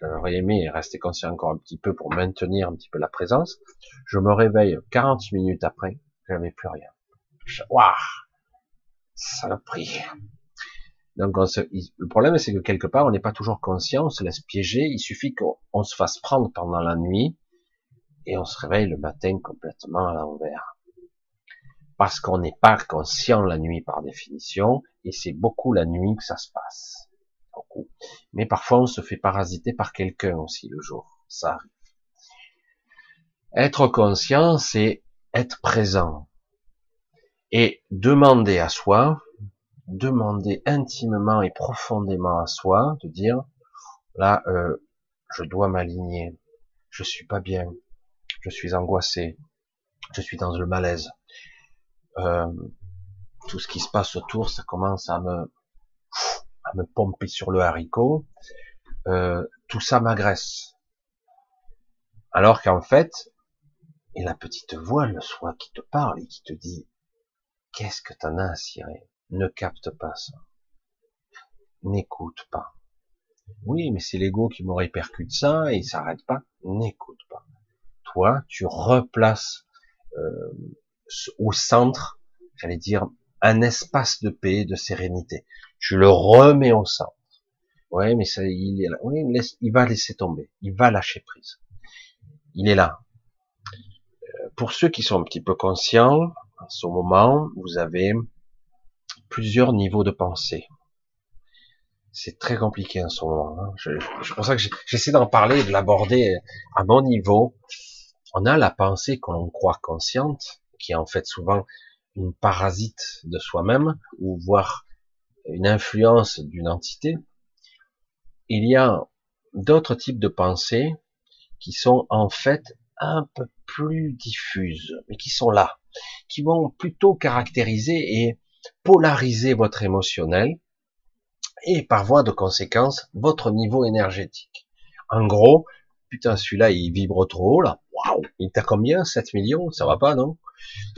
J'aurais aimé rester conscient encore un petit peu pour maintenir un petit peu la présence. Je me réveille 40 minutes après, j'avais plus rien. Waouh, saloperie. Donc le problème c'est que quelque part on n'est pas toujours conscient, on se laisse piéger, il suffit qu'on se fasse prendre pendant la nuit et on se réveille le matin complètement à l'envers. Parce qu'on n'est pas conscient la nuit par définition et c'est beaucoup la nuit que ça se passe. Beaucoup. Mais parfois on se fait parasiter par quelqu'un aussi le jour. Ça arrive. Être conscient, c'est être présent. Et demander à soi, demander intimement et profondément à soi, de dire, là, euh, je dois m'aligner, je suis pas bien, je suis angoissé, je suis dans le malaise. Euh, tout ce qui se passe autour, ça commence à me, à me pomper sur le haricot. Euh, tout ça m'agresse. Alors qu'en fait, et la petite voix, le soi qui te parle et qui te dit, qu'est-ce que t'en as cirer? Ne capte pas ça. N'écoute pas. Oui, mais c'est l'ego qui me répercute ça et il s'arrête pas. N'écoute pas. Toi, tu replaces euh, au centre, j'allais dire, un espace de paix, de sérénité. Tu le remets au centre. Ouais, mais ça, il là. Oui, il va laisser tomber. Il va lâcher prise. Il est là. Pour ceux qui sont un petit peu conscients, en ce moment, vous avez plusieurs niveaux de pensée. C'est très compliqué en ce moment. Hein. C'est pour ça que j'essaie d'en parler, de l'aborder à mon niveau. On a la pensée qu'on croit consciente, qui est en fait souvent une parasite de soi-même, ou voire une influence d'une entité, il y a d'autres types de pensées qui sont en fait un peu plus diffuses, mais qui sont là, qui vont plutôt caractériser et polariser votre émotionnel et par voie de conséquence votre niveau énergétique. En gros, putain celui-là il vibre trop haut là, waouh, il t'a combien? 7 millions, ça va pas non?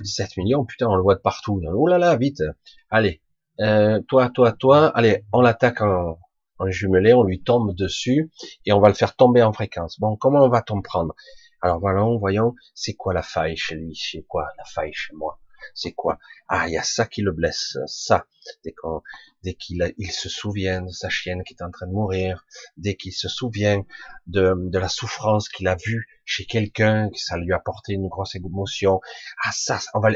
7 millions, putain on le voit de partout, oh là là, vite, allez, euh, toi, toi, toi, allez, on l'attaque en, en jumelé, on lui tombe dessus et on va le faire tomber en fréquence. Bon, comment on va t'en prendre? Alors voilà, voyons, c'est quoi la faille chez lui C'est quoi la faille chez moi C'est quoi? Ah, il y a ça qui le blesse, ça. Dès qu'il il se souvient de sa chienne qui est en train de mourir, dès qu'il se souvient de, de la souffrance qu'il a vue chez quelqu'un, que ça lui a apporté une grosse émotion, ah ça, on va,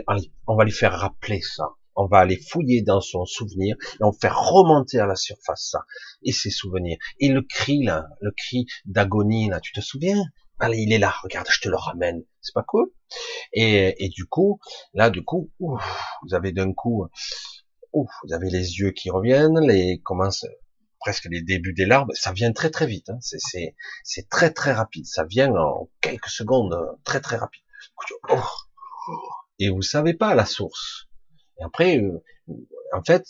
on va lui faire rappeler ça on va aller fouiller dans son souvenir et on va faire remonter à la surface ça et ses souvenirs. Et le cri là, le cri d'agonie là, tu te souviens? Allez, il est là, regarde, je te le ramène. C'est pas cool et, et du coup, là, du coup, vous avez d'un coup, ouf, vous avez les yeux qui reviennent, les commencent presque les débuts des larmes. Ça vient très très vite. Hein. C'est très très rapide. Ça vient en quelques secondes, très très rapide. Et vous savez pas la source. Et après, euh, en fait,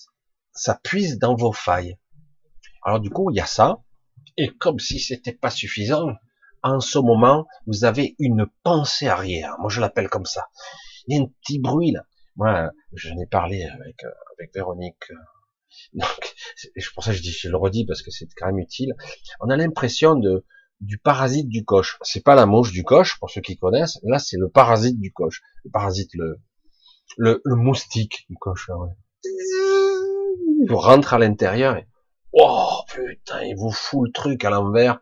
ça puise dans vos failles. Alors du coup, il y a ça. Et comme si c'était pas suffisant, en ce moment, vous avez une pensée arrière. Moi, je l'appelle comme ça. Il y a un petit bruit là. Moi, je n'ai parlé avec euh, avec Véronique. Euh, [laughs] donc, c'est pour ça que je le redis parce que c'est quand même utile. On a l'impression de du parasite du coche. C'est pas la mouche du coche pour ceux qui connaissent. Là, c'est le parasite du coche. Le parasite, le le, moustique du coche. Ouais. Il rentre à l'intérieur et oh putain, il vous fout le truc à l'envers,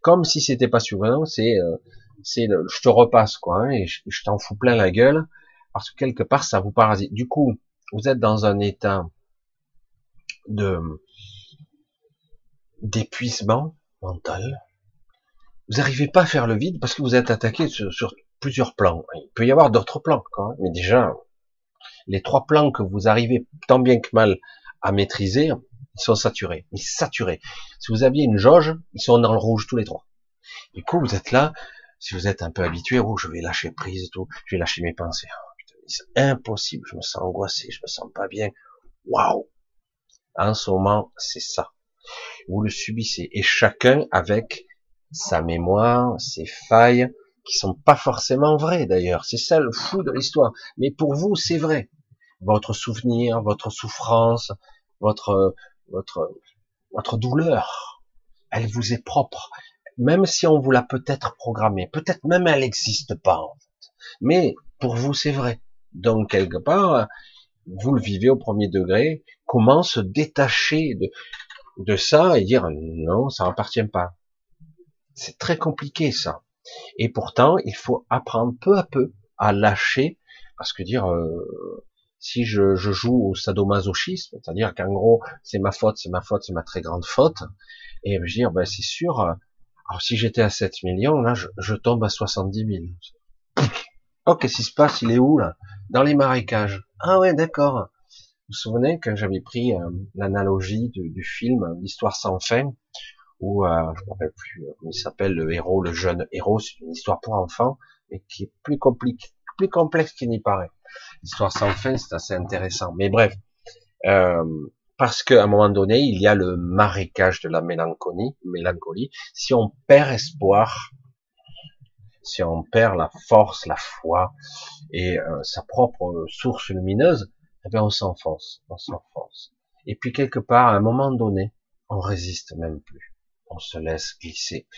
comme si c'était pas suffisant. C'est euh, c'est je te repasse quoi, hein, et je, t'en fous plein la gueule parce que quelque part ça vous parasite. Du coup, vous êtes dans un état de d'épuisement mental. Vous n'arrivez pas à faire le vide parce que vous êtes attaqué sur, plusieurs plans. Il peut y avoir d'autres plans, quoi, mais déjà, les trois plans que vous arrivez tant bien que mal à maîtriser, ils sont saturés, ils saturés. Si vous aviez une jauge, ils sont dans le rouge tous les trois. Du coup, vous êtes là, si vous êtes un peu habitué, oh, je vais lâcher prise, tout, je vais lâcher mes pensées. Oh, c'est impossible, je me sens angoissé, je me sens pas bien. Waouh En ce moment, c'est ça. Vous le subissez, et chacun avec sa mémoire, ses failles, qui sont pas forcément vraies d'ailleurs. C'est ça le fou de l'histoire. Mais pour vous, c'est vrai votre souvenir, votre souffrance, votre, votre, votre douleur, elle vous est propre. Même si on vous l'a peut-être programmée, peut-être même elle n'existe pas, en fait. Mais pour vous, c'est vrai. Donc, quelque part, vous le vivez au premier degré. Comment se détacher de, de ça et dire non, ça n'appartient pas? C'est très compliqué, ça. Et pourtant, il faut apprendre peu à peu à lâcher, parce que dire, euh, si je, joue au sadomasochisme, c'est-à-dire qu'en gros, c'est ma faute, c'est ma faute, c'est ma très grande faute, et je dire, ben, c'est sûr, euh, alors si j'étais à 7 millions, là, je, tombe à 70 000. Oh, qu'est-ce qui se passe? Il est où, là? Dans les marécages. Ah ouais, d'accord. Vous vous souvenez que j'avais pris euh, l'analogie du, film L'histoire sans fin, où, euh, je ne me rappelle plus comment il s'appelle, le héros, le jeune héros, c'est une histoire pour enfants, mais qui est plus compliqué, plus complexe qu'il n'y paraît. L'histoire sans fin, c'est assez intéressant. Mais bref, euh, parce qu'à un moment donné, il y a le marécage de la mélancolie. Mélancolie. Si on perd espoir, si on perd la force, la foi et euh, sa propre source lumineuse, eh bien on s'enfonce, on s'enfonce. Et puis quelque part, à un moment donné, on résiste même plus. On se laisse glisser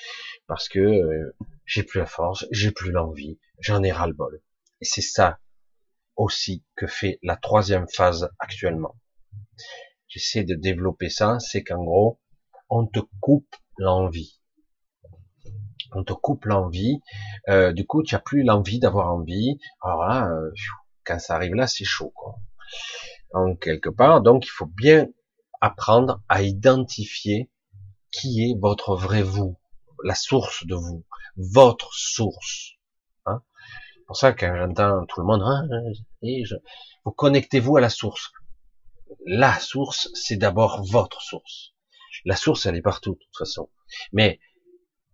parce que euh, j'ai plus la force, j'ai plus l'envie, j'en ai ras le bol. Et c'est ça aussi que fait la troisième phase actuellement. J'essaie de développer ça, c'est qu'en gros, on te coupe l'envie. On te coupe l'envie. Euh, du coup, tu n'as plus l'envie d'avoir envie. Alors là, euh, quand ça arrive là, c'est chaud. Quoi. Donc quelque part, donc il faut bien apprendre à identifier qui est votre vrai vous, la source de vous, votre source pour ça que j'entends tout le monde, hein, je... vous connectez-vous à la source. La source, c'est d'abord votre source. La source, elle est partout, de toute façon. Mais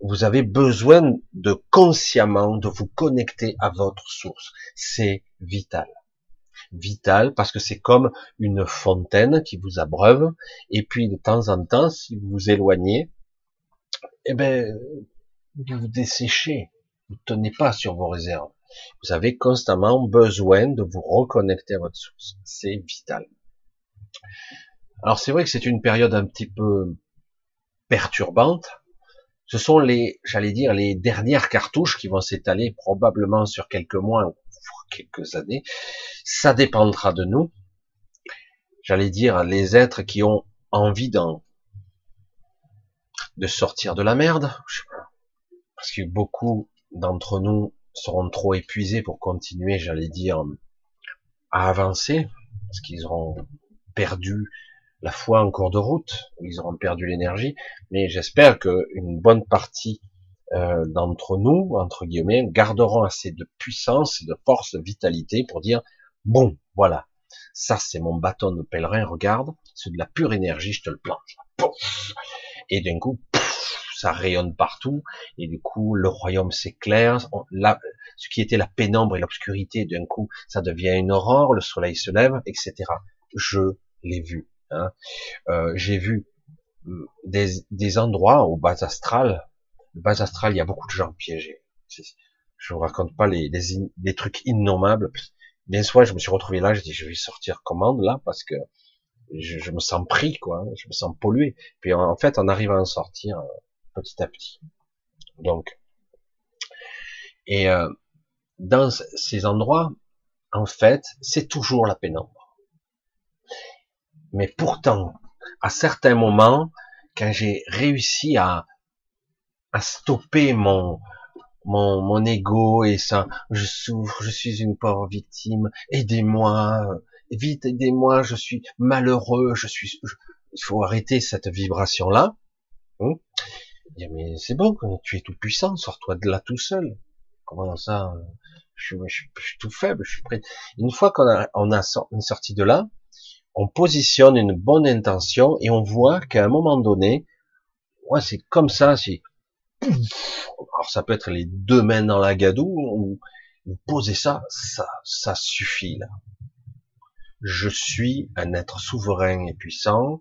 vous avez besoin de consciemment de vous connecter à votre source. C'est vital. Vital parce que c'est comme une fontaine qui vous abreuve et puis de temps en temps, si vous vous éloignez, eh ben, vous desséchez. Vous tenez pas sur vos réserves. Vous avez constamment besoin de vous reconnecter à votre source. C'est vital. Alors c'est vrai que c'est une période un petit peu perturbante. Ce sont les, j'allais dire, les dernières cartouches qui vont s'étaler probablement sur quelques mois ou quelques années. Ça dépendra de nous. J'allais dire, les êtres qui ont envie de sortir de la merde. Parce que beaucoup d'entre nous seront trop épuisés pour continuer, j'allais dire, à avancer, parce qu'ils auront perdu la foi en cours de route, ils auront perdu l'énergie, mais j'espère qu'une bonne partie euh, d'entre nous, entre guillemets, garderont assez de puissance, de force, de vitalité pour dire, bon, voilà, ça c'est mon bâton de pèlerin, regarde, c'est de la pure énergie, je te le plante. Et d'un coup, ça rayonne partout, et du coup, le royaume s'éclaire, ce qui était la pénombre et l'obscurité, d'un coup, ça devient une aurore, le soleil se lève, etc. Je l'ai vu. Hein. Euh, J'ai vu hum, des, des, endroits au bas astral, le bas astral, il y a beaucoup de gens piégés. Je vous raconte pas les, les, les trucs innommables. Bien soit, je me suis retrouvé là, je dis, je vais sortir commande là, parce que je, je, me sens pris, quoi, hein. je me sens pollué. Puis en fait, on arrive à en sortir petit à petit. Donc, et euh, dans ces endroits, en fait, c'est toujours la pénombre. Mais pourtant, à certains moments, quand j'ai réussi à, à stopper mon, mon, mon ego et ça, je souffre, je suis une pauvre victime, aidez-moi, vite aidez-moi, je suis malheureux, je suis, il faut arrêter cette vibration-là. Mais c'est bon, tu es tout puissant, sors-toi de là tout seul. Comment ça je suis, tout faible, je suis prêt. Une fois qu'on a, on a sorti de là, on positionne une bonne intention et on voit qu'à un moment donné, ouais, c'est comme ça, c'est alors ça peut être les deux mains dans la gadoue ou posez ça, ça, ça suffit là. Je suis un être souverain et puissant,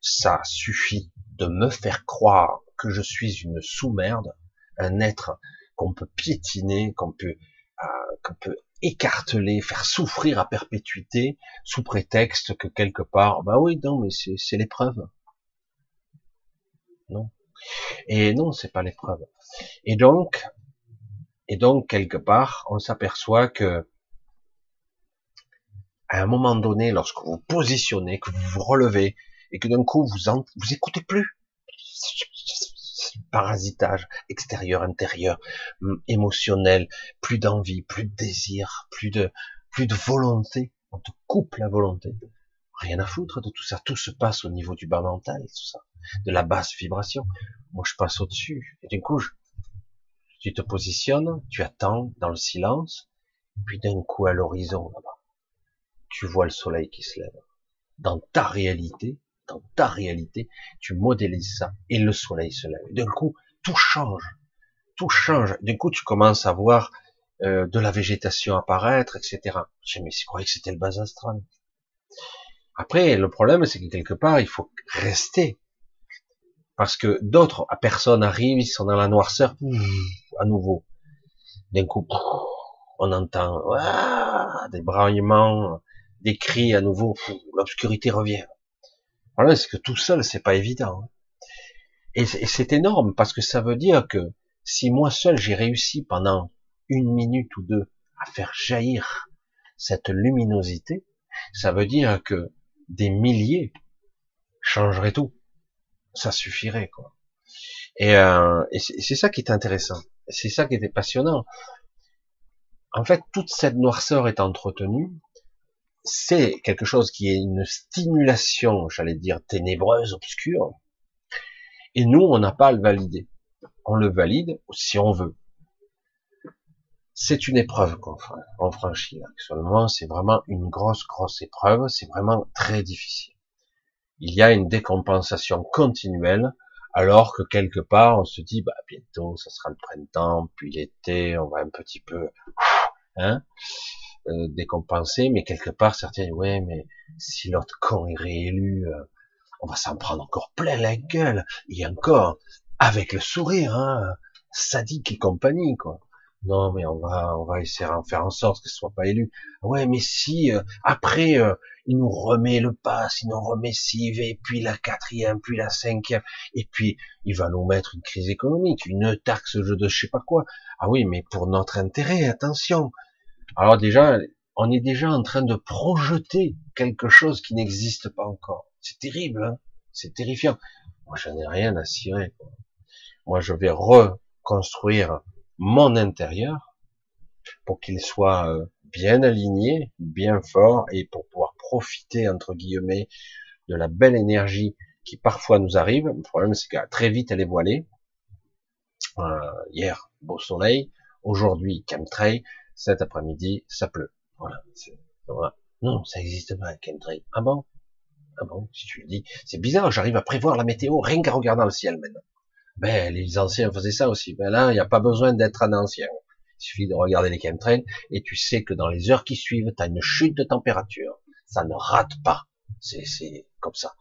ça suffit de me faire croire que je suis une sous-merde, un être qu'on peut piétiner, qu'on peut, euh, qu'on peut écarteler, faire souffrir à perpétuité, sous prétexte que quelque part, bah oui, non, mais c'est l'épreuve. Non. Et non, c'est pas l'épreuve. Et donc, et donc quelque part, on s'aperçoit que à un moment donné, lorsque vous positionnez, que vous vous relevez, et que d'un coup vous en, vous écoutez plus, parasitage extérieur, intérieur, hum, émotionnel, plus d'envie, plus de désir, plus de, plus de volonté. On te coupe la volonté. Rien à foutre de tout ça. Tout se passe au niveau du bas mental, tout ça. De la basse vibration. Moi, je passe au-dessus. Et du coup, tu te positionnes, tu attends dans le silence, puis d'un coup à l'horizon là-bas, tu vois le soleil qui se lève. Dans ta réalité, dans ta réalité, tu modélises ça et le soleil se lève. D'un coup, tout change, tout change. D'un coup, tu commences à voir euh, de la végétation apparaître, etc. J'ai mais je que c'était le bas astral? Après, le problème, c'est que quelque part, il faut rester. Parce que d'autres personnes arrivent, ils sont dans la noirceur, à nouveau. D'un coup, on entend des braillements, des cris à nouveau, l'obscurité revient problème, c'est que tout seul, c'est pas évident. Hein. Et c'est énorme parce que ça veut dire que si moi seul j'ai réussi pendant une minute ou deux à faire jaillir cette luminosité, ça veut dire que des milliers changeraient tout. Ça suffirait, quoi. Et, euh, et c'est ça qui est intéressant. C'est ça qui était passionnant. En fait, toute cette noirceur est entretenue c'est quelque chose qui est une stimulation, j'allais dire ténébreuse, obscure. Et nous, on n'a pas à le valider. On le valide si on veut. c'est une épreuve qu'on franchit. Actuellement, c'est vraiment une grosse, grosse épreuve. C'est vraiment très difficile. Il y a une décompensation continuelle, alors que quelque part, on se dit, bah, bientôt, ça sera le printemps, puis l'été, on va un petit peu, hein, euh, décompenser, mais quelque part, certains disent, ouais, mais si l'autre con est réélu, euh, on va s'en prendre encore plein la gueule, et encore, avec le sourire, hein, sadique et compagnie, quoi. Non, mais on va, on va essayer de faire en sorte ce soit pas élu. Ouais, mais si euh, après euh, il nous remet le pass, il nous remet et puis la quatrième, puis la cinquième, et puis il va nous mettre une crise économique, une taxe de je sais pas quoi. Ah oui, mais pour notre intérêt, attention. Alors déjà, on est déjà en train de projeter quelque chose qui n'existe pas encore. C'est terrible, hein c'est terrifiant. Moi, je n'ai rien à cirer. Moi, je vais reconstruire mon intérieur pour qu'il soit euh, bien aligné, bien fort et pour pouvoir profiter entre guillemets de la belle énergie qui parfois nous arrive. Le problème c'est que très vite elle est voilée. Euh, hier beau soleil, aujourd'hui chemtrail, cet après-midi ça pleut. Voilà. Non, ça existe pas chemtrail. Ah bon? Ah bon, si tu le dis. C'est bizarre, j'arrive à prévoir la météo rien qu'à regarder le ciel maintenant. Ben, les anciens faisaient ça aussi. Ben là, il n'y a pas besoin d'être un ancien. Il suffit de regarder les chemtrails et tu sais que dans les heures qui suivent, tu as une chute de température. Ça ne rate pas. C'est, comme ça.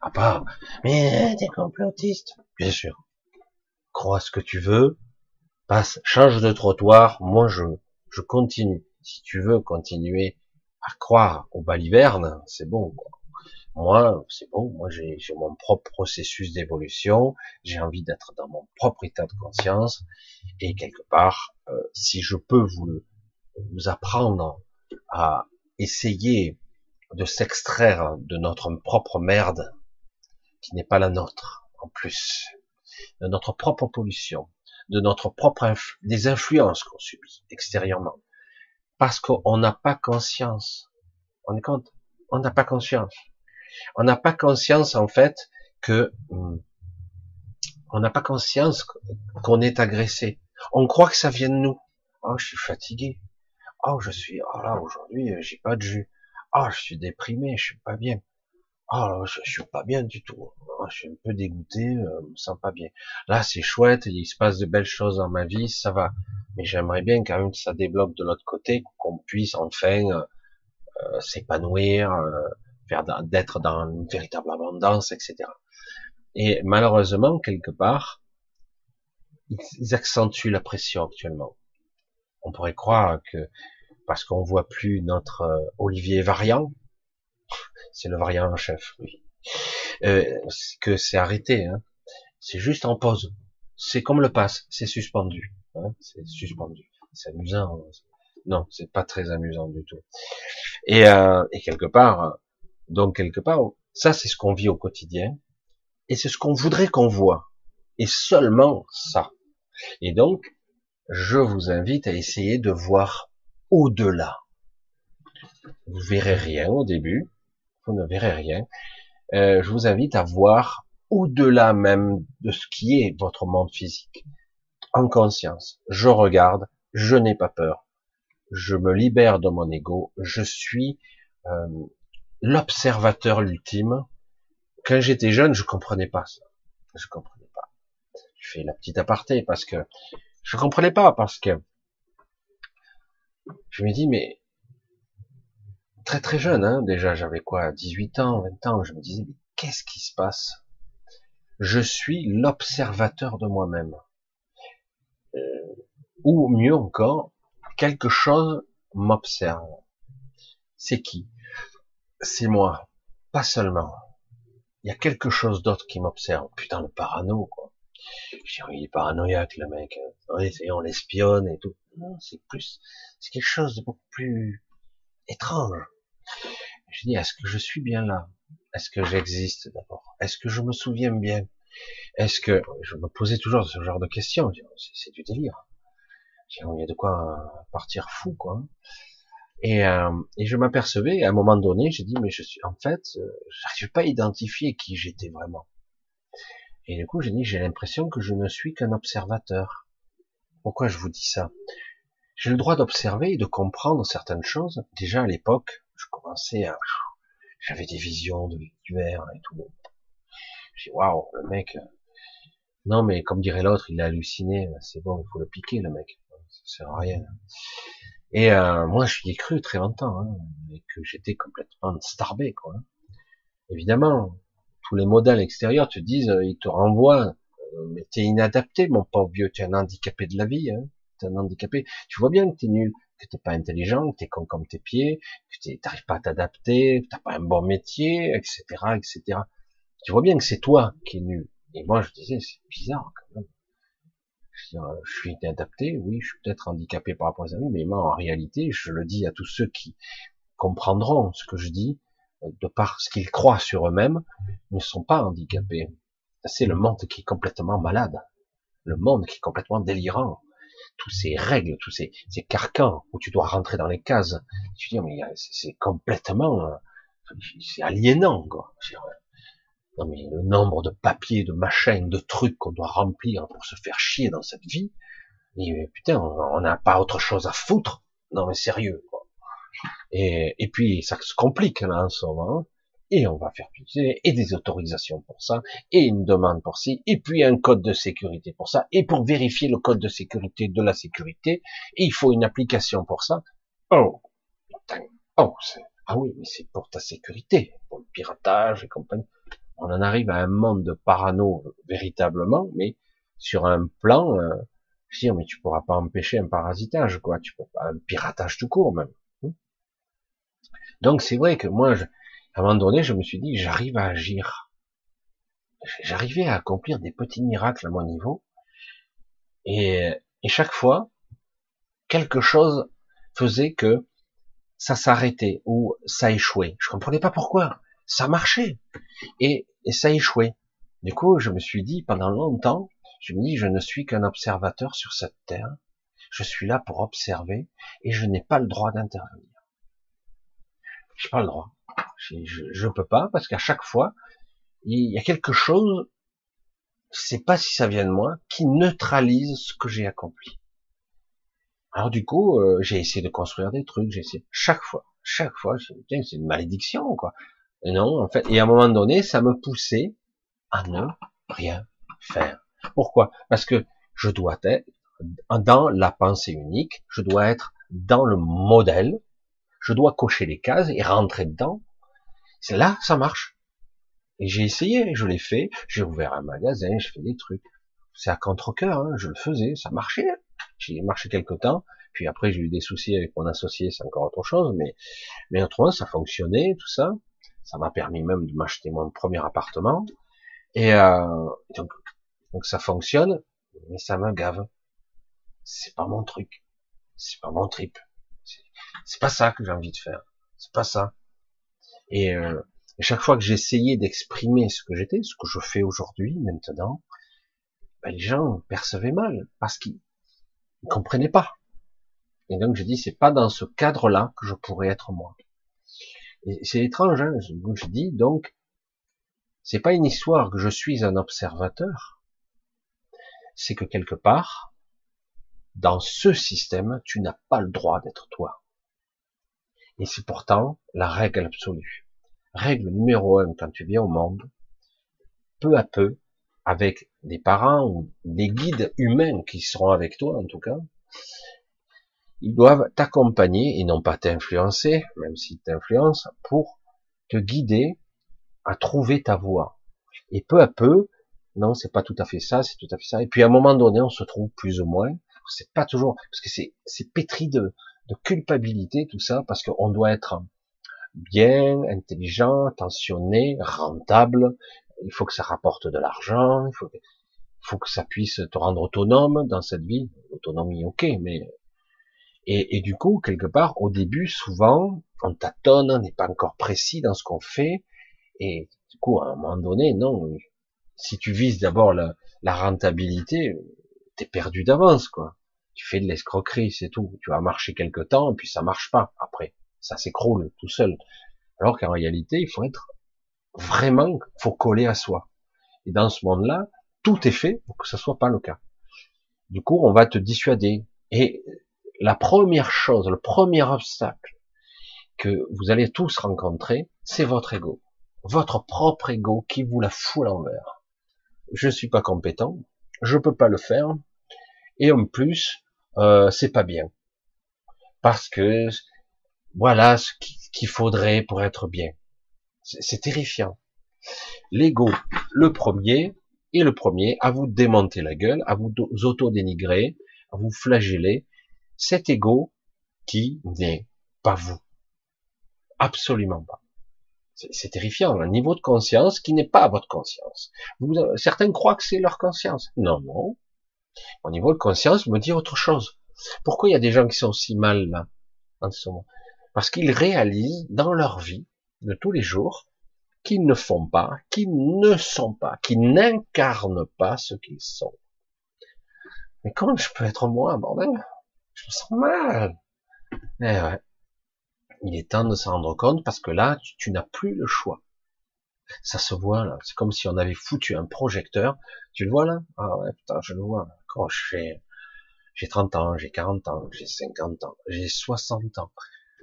À part, mais t'es complotiste. Bien sûr. Crois ce que tu veux. Passe, change de trottoir. Moi, je, je continue. Si tu veux continuer à croire aux balivernes, c'est bon. Moi, c'est bon, moi j'ai mon propre processus d'évolution, j'ai envie d'être dans mon propre état de conscience, et quelque part, euh, si je peux vous, vous apprendre à essayer de s'extraire de notre propre merde, qui n'est pas la nôtre, en plus, de notre propre pollution, de notre propre des influences qu'on subit extérieurement, parce qu'on n'a pas conscience. On est compte On n'a pas conscience. On n'a pas conscience en fait que hmm, on n'a pas conscience qu'on est agressé. On croit que ça vient de nous. Oh, je suis fatigué. Oh, je suis. Oh là, aujourd'hui, euh, j'ai pas de jus. Oh, je suis déprimé, je suis pas bien. Oh, je suis pas bien du tout. Oh, je suis un peu dégoûté, euh, je me sens pas bien. Là, c'est chouette, il se passe de belles choses dans ma vie, ça va. Mais j'aimerais bien quand même que ça débloque de l'autre côté, qu'on puisse enfin euh, s'épanouir, d'être dans une véritable abondance, etc. Et malheureusement, quelque part, ils accentuent la pression actuellement. On pourrait croire que parce qu'on voit plus notre euh, Olivier Variant, c'est le variant en chef, oui, euh, que c'est arrêté. Hein. C'est juste en pause. C'est comme le pass, c'est suspendu. Hein. C'est suspendu. C'est amusant. Non, c'est pas très amusant du tout. Et, euh, et quelque part, donc quelque part, ça c'est ce qu'on vit au quotidien, et c'est ce qu'on voudrait qu'on voit, et seulement ça. Et donc, je vous invite à essayer de voir au-delà. Vous verrez rien au début, vous ne verrez rien. Euh, je vous invite à voir au-delà même de ce qui est votre monde physique, en conscience. Je regarde, je n'ai pas peur, je me libère de mon ego, je suis euh, l'observateur ultime. Quand j'étais jeune, je comprenais pas ça. Je comprenais pas. Je fais la petite aparté parce que je comprenais pas parce que je me dis mais très très jeune, hein, déjà j'avais quoi, 18 ans, 20 ans, je me disais mais qu'est-ce qui se passe? Je suis l'observateur de moi-même. Euh, ou mieux encore, quelque chose m'observe. C'est qui? C'est moi, pas seulement. Il y a quelque chose d'autre qui m'observe. Putain, le parano, quoi. Dis, il est paranoïaque, le mec. on l'espionne et tout. C'est plus, c'est quelque chose de beaucoup plus étrange. Je dis, est-ce que je suis bien là? Est-ce que j'existe d'abord? Est-ce que je me souviens bien? Est-ce que, je me posais toujours ce genre de questions. C'est du délire. Il y a de quoi partir fou, quoi. Et, euh, et je m'apercevais, à un moment donné, j'ai dit, mais je suis, en fait, euh, j'arrive pas à identifier qui j'étais vraiment. Et du coup, j'ai dit, j'ai l'impression que je ne suis qu'un observateur. Pourquoi je vous dis ça? J'ai le droit d'observer et de comprendre certaines choses. Déjà à l'époque, je commençais à, j'avais des visions de l'univers et tout. J'ai waouh, le mec. Euh, non mais comme dirait l'autre, il a halluciné. C'est bon, il faut le piquer le mec. Ça sert à rien. Et euh, moi, je y ai cru très longtemps, hein, et que j'étais complètement starbé, quoi. Évidemment, tous les modèles extérieurs te disent, ils te renvoient, euh, mais t'es inadapté, mon pauvre vieux, tu es un handicapé de la vie, hein, un handicapé. Tu vois bien que t'es nul, que t'es pas intelligent, que t'es con comme tes pieds, que t'arrives pas à t'adapter, que t'as pas un bon métier, etc., etc. Tu vois bien que c'est toi qui es nul. Et moi, je disais, c'est bizarre quand même. Je, suis inadapté, oui, je suis peut-être handicapé par rapport aux amis, mais moi, en réalité, je le dis à tous ceux qui comprendront ce que je dis, de par ce qu'ils croient sur eux-mêmes, ne sont pas handicapés. C'est le monde qui est complètement malade. Le monde qui est complètement délirant. Tous ces règles, tous ces, ces carcans où tu dois rentrer dans les cases. Tu dis, mais c'est complètement, euh, c'est aliénant, quoi. Non mais le nombre de papiers, de machins, de trucs qu'on doit remplir pour se faire chier dans cette vie. Et putain, on n'a pas autre chose à foutre. Non mais sérieux. Quoi. Et, et puis ça se complique là en ce moment. Et on va faire plus et des autorisations pour ça, et une demande pour ci, et puis un code de sécurité pour ça, et pour vérifier le code de sécurité de la sécurité, et il faut une application pour ça. Oh, putain, oh, ah oui, mais c'est pour ta sécurité, pour le piratage et compagnie on en arrive à un monde de parano véritablement, mais sur un plan, euh, je dis, mais tu pourras pas empêcher un parasitage, quoi, tu peux pas, un piratage tout court même. Hmm. Donc c'est vrai que moi, je, à un moment donné, je me suis dit, j'arrive à agir. J'arrivais à accomplir des petits miracles à mon niveau, et, chaque fois, quelque chose faisait que ça s'arrêtait ou ça échouait. Je comprenais pas pourquoi. Ça marchait. Et ça a échoué. Du coup, je me suis dit pendant longtemps, je me dis, je ne suis qu'un observateur sur cette terre. Je suis là pour observer et je n'ai pas le droit d'intervenir. Je n'ai pas le droit. Je ne peux pas parce qu'à chaque fois, il y a quelque chose, je sais pas si ça vient de moi, qui neutralise ce que j'ai accompli. Alors du coup, euh, j'ai essayé de construire des trucs, j'ai essayé chaque fois, chaque fois, c'est une malédiction quoi. Non, en fait, et à un moment donné, ça me poussait à ne rien faire. Pourquoi? Parce que je dois être dans la pensée unique, je dois être dans le modèle, je dois cocher les cases et rentrer dedans. C'est là, ça marche. Et j'ai essayé, je l'ai fait, j'ai ouvert un magasin, je fais des trucs. C'est à contre-cœur, hein, je le faisais, ça marchait. J'ai marché quelque temps, puis après j'ai eu des soucis avec mon associé, c'est encore autre chose, mais, mais autrement ça fonctionnait, tout ça. Ça m'a permis même de m'acheter mon premier appartement. Et euh, donc, donc ça fonctionne, mais ça me gave. C'est pas mon truc. C'est pas mon trip. C'est pas ça que j'ai envie de faire. C'est pas ça. Et, euh, chaque fois que j'essayais d'exprimer ce que j'étais, ce que je fais aujourd'hui, maintenant, ben les gens percevaient mal parce qu'ils comprenaient pas. Et donc je dis c'est pas dans ce cadre-là que je pourrais être moi. Et c'est étrange, hein, je dis, donc, c'est pas une histoire que je suis un observateur, c'est que quelque part, dans ce système, tu n'as pas le droit d'être toi. Et c'est pourtant la règle absolue. Règle numéro un quand tu viens au monde, peu à peu, avec des parents ou des guides humains qui seront avec toi en tout cas, ils doivent t'accompagner et non pas t'influencer, même s'ils t'influencent, pour te guider à trouver ta voie. Et peu à peu, non, c'est pas tout à fait ça, c'est tout à fait ça. Et puis à un moment donné, on se trouve plus ou moins. C'est pas toujours, parce que c'est, c'est pétri de, de culpabilité, tout ça, parce qu'on doit être bien, intelligent, attentionné, rentable. Il faut que ça rapporte de l'argent. Il faut, il faut que ça puisse te rendre autonome dans cette vie. Autonomie, ok, mais et, du coup, quelque part, au début, souvent, on tâtonne, on n'est pas encore précis dans ce qu'on fait. Et du coup, à un moment donné, non. Si tu vises d'abord la, rentabilité, t'es perdu d'avance, quoi. Tu fais de l'escroquerie, c'est tout. Tu vas marcher quelque temps, et puis ça marche pas. Après, ça s'écroule tout seul. Alors qu'en réalité, il faut être vraiment, faut coller à soi. Et dans ce monde-là, tout est fait pour que ce soit pas le cas. Du coup, on va te dissuader. Et la première chose, le premier obstacle que vous allez tous rencontrer, c'est votre ego. Votre propre ego qui vous la fout à l'envers. Je suis pas compétent, je peux pas le faire, et en plus, euh, c'est pas bien. Parce que voilà ce qu'il faudrait pour être bien. C'est terrifiant. L'ego, le premier, est le premier à vous démonter la gueule, à vous auto-dénigrer, à vous flageller. Cet ego qui n'est pas vous. Absolument pas. C'est terrifiant, un niveau de conscience qui n'est pas votre conscience. Vous, certains croient que c'est leur conscience. Non, non. Au niveau de conscience me dit autre chose. Pourquoi il y a des gens qui sont si mal là, en ce moment Parce qu'ils réalisent dans leur vie de tous les jours qu'ils ne font pas, qu'ils ne sont pas, qu'ils n'incarnent pas ce qu'ils sont. Mais comment je peux être moi, bordel? Je me sens mal. Eh ouais. Il est temps de s'en rendre compte parce que là, tu, n'as plus le choix. Ça se voit là. C'est comme si on avait foutu un projecteur. Tu le vois là? Ah ouais, putain, je le vois. Quand je fais, j'ai 30 ans, j'ai 40 ans, j'ai 50 ans, j'ai 60 ans.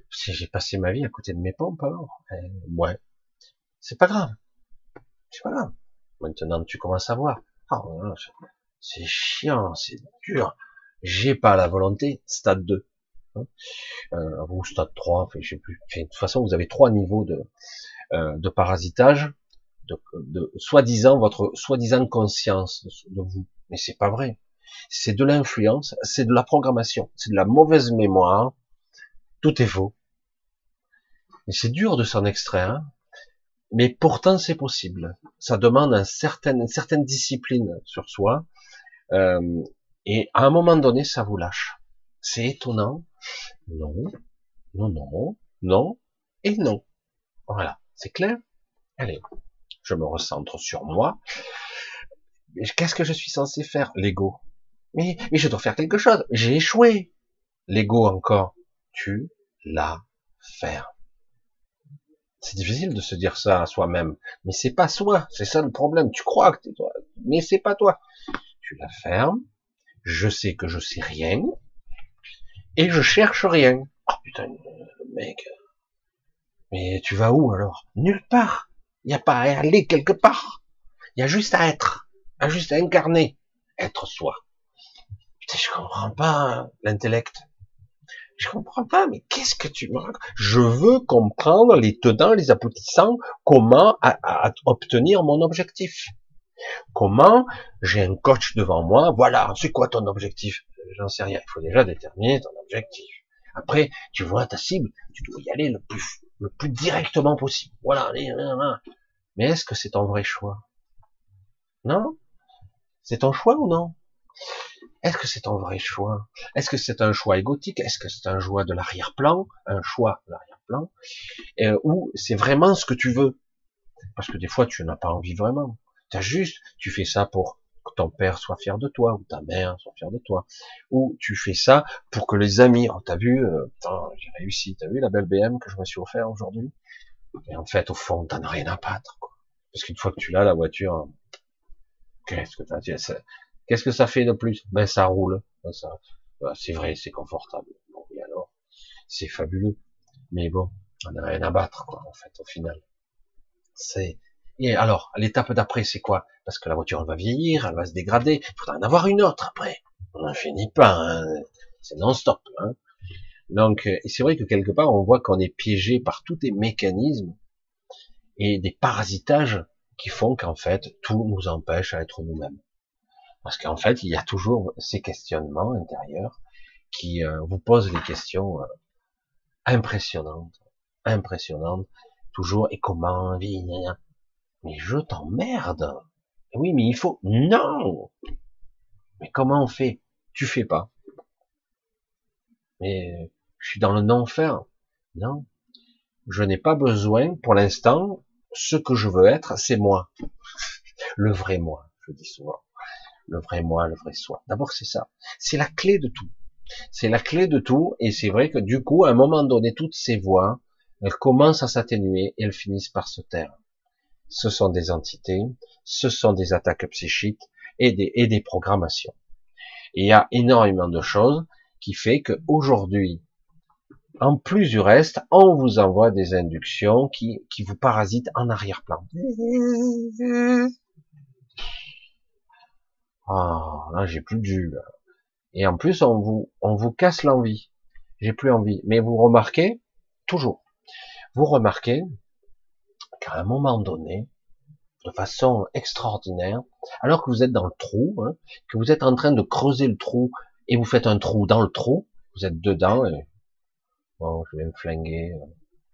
Si j'ai passé ma vie à côté de mes pompes, alors, eh, ouais, c'est pas grave. C'est pas grave. Maintenant, tu commences à voir. Ah, c'est chiant, c'est dur. J'ai pas la volonté. Stade 2. Hein euh, ou stade 3, je sais plus. de toute façon, vous avez trois niveaux de, euh, de parasitage, de, de soi-disant votre soi-disant conscience de vous. Mais c'est pas vrai. C'est de l'influence, c'est de la programmation, c'est de la mauvaise mémoire. Tout est faux. Et c'est dur de s'en extraire. Hein. mais pourtant c'est possible. Ça demande un certain, une certaine discipline sur soi. Euh, et à un moment donné, ça vous lâche. C'est étonnant. Non, non, non, non et non. Voilà, c'est clair? Allez, je me recentre sur moi. Qu'est-ce que je suis censé faire? L'ego. Mais, je dois faire quelque chose. J'ai échoué. L'ego encore. Tu l'as fait. C'est difficile de se dire ça à soi-même, mais c'est pas soi, c'est ça le problème. Tu crois que c'est toi, mais c'est pas toi. Tu la fermes. Je sais que je sais rien et je cherche rien. Oh putain, mec. Mais tu vas où alors? Nulle part. Il n'y a pas à aller quelque part. Il y a juste à être, à juste à incarner, être soi. Je comprends pas hein, l'intellect. Je comprends pas, mais qu'est-ce que tu me racontes Je veux comprendre les tenants, les aboutissants, comment obtenir mon objectif. Comment j'ai un coach devant moi, voilà, c'est quoi ton objectif? J'en sais rien. Il faut déjà déterminer ton objectif. Après, tu vois ta cible, tu dois y aller le plus, le plus directement possible. Voilà, allez, Mais est-ce que c'est ton vrai choix? Non? C'est ton choix ou non? Est-ce que c'est ton vrai choix? Est-ce que c'est un choix égotique? Est-ce que c'est un choix de l'arrière-plan? Un choix de l'arrière-plan? Euh, Ou c'est vraiment ce que tu veux? Parce que des fois, tu n'as pas envie vraiment. Tu as juste, tu fais ça pour que ton père soit fier de toi, ou ta mère soit fière de toi. Ou tu fais ça pour que les amis, oh, t'as vu, euh, j'ai réussi, t'as vu la belle BM que je me suis offert aujourd'hui? Et en fait, au fond, t'en as rien à battre. Quoi. Parce qu'une fois que tu l'as, la voiture, qu'est-ce que t'as? Qu'est-ce que ça fait de plus? Ben ça roule. Ça, ben, c'est vrai, c'est confortable. Bon, et alors, c'est fabuleux. Mais bon, on n'a rien à battre, quoi, en fait, au final. C'est et alors, l'étape d'après, c'est quoi? Parce que la voiture, elle va vieillir, elle va se dégrader. Il faudra en avoir une autre après. On n'en finit pas. Hein. C'est non-stop. Hein. Donc, euh, c'est vrai que quelque part, on voit qu'on est piégé par tous des mécanismes et des parasitages qui font qu'en fait, tout nous empêche à être nous-mêmes. Parce qu'en fait, il y a toujours ces questionnements intérieurs qui euh, vous posent des questions euh, impressionnantes, impressionnantes, toujours, et comment, mais je t'emmerde. Oui, mais il faut, non! Mais comment on fait? Tu fais pas. Mais je suis dans le non-faire. Non. Je n'ai pas besoin, pour l'instant, ce que je veux être, c'est moi. [laughs] Le vrai moi, je dis souvent le vrai moi, le vrai soi. D'abord, c'est ça. C'est la clé de tout. C'est la clé de tout, et c'est vrai que du coup, à un moment donné, toutes ces voix, elles commencent à s'atténuer et elles finissent par se taire. Ce sont des entités, ce sont des attaques psychiques et des, et des programmations. il y a énormément de choses qui fait que aujourd'hui, en plus du reste, on vous envoie des inductions qui, qui vous parasitent en arrière-plan. Ah, là, j'ai plus de Et en plus, on vous, on vous casse l'envie. J'ai plus envie. Mais vous remarquez, toujours, vous remarquez qu'à un moment donné, de façon extraordinaire, alors que vous êtes dans le trou, hein, que vous êtes en train de creuser le trou et vous faites un trou dans le trou, vous êtes dedans et bon, je vais me flinguer,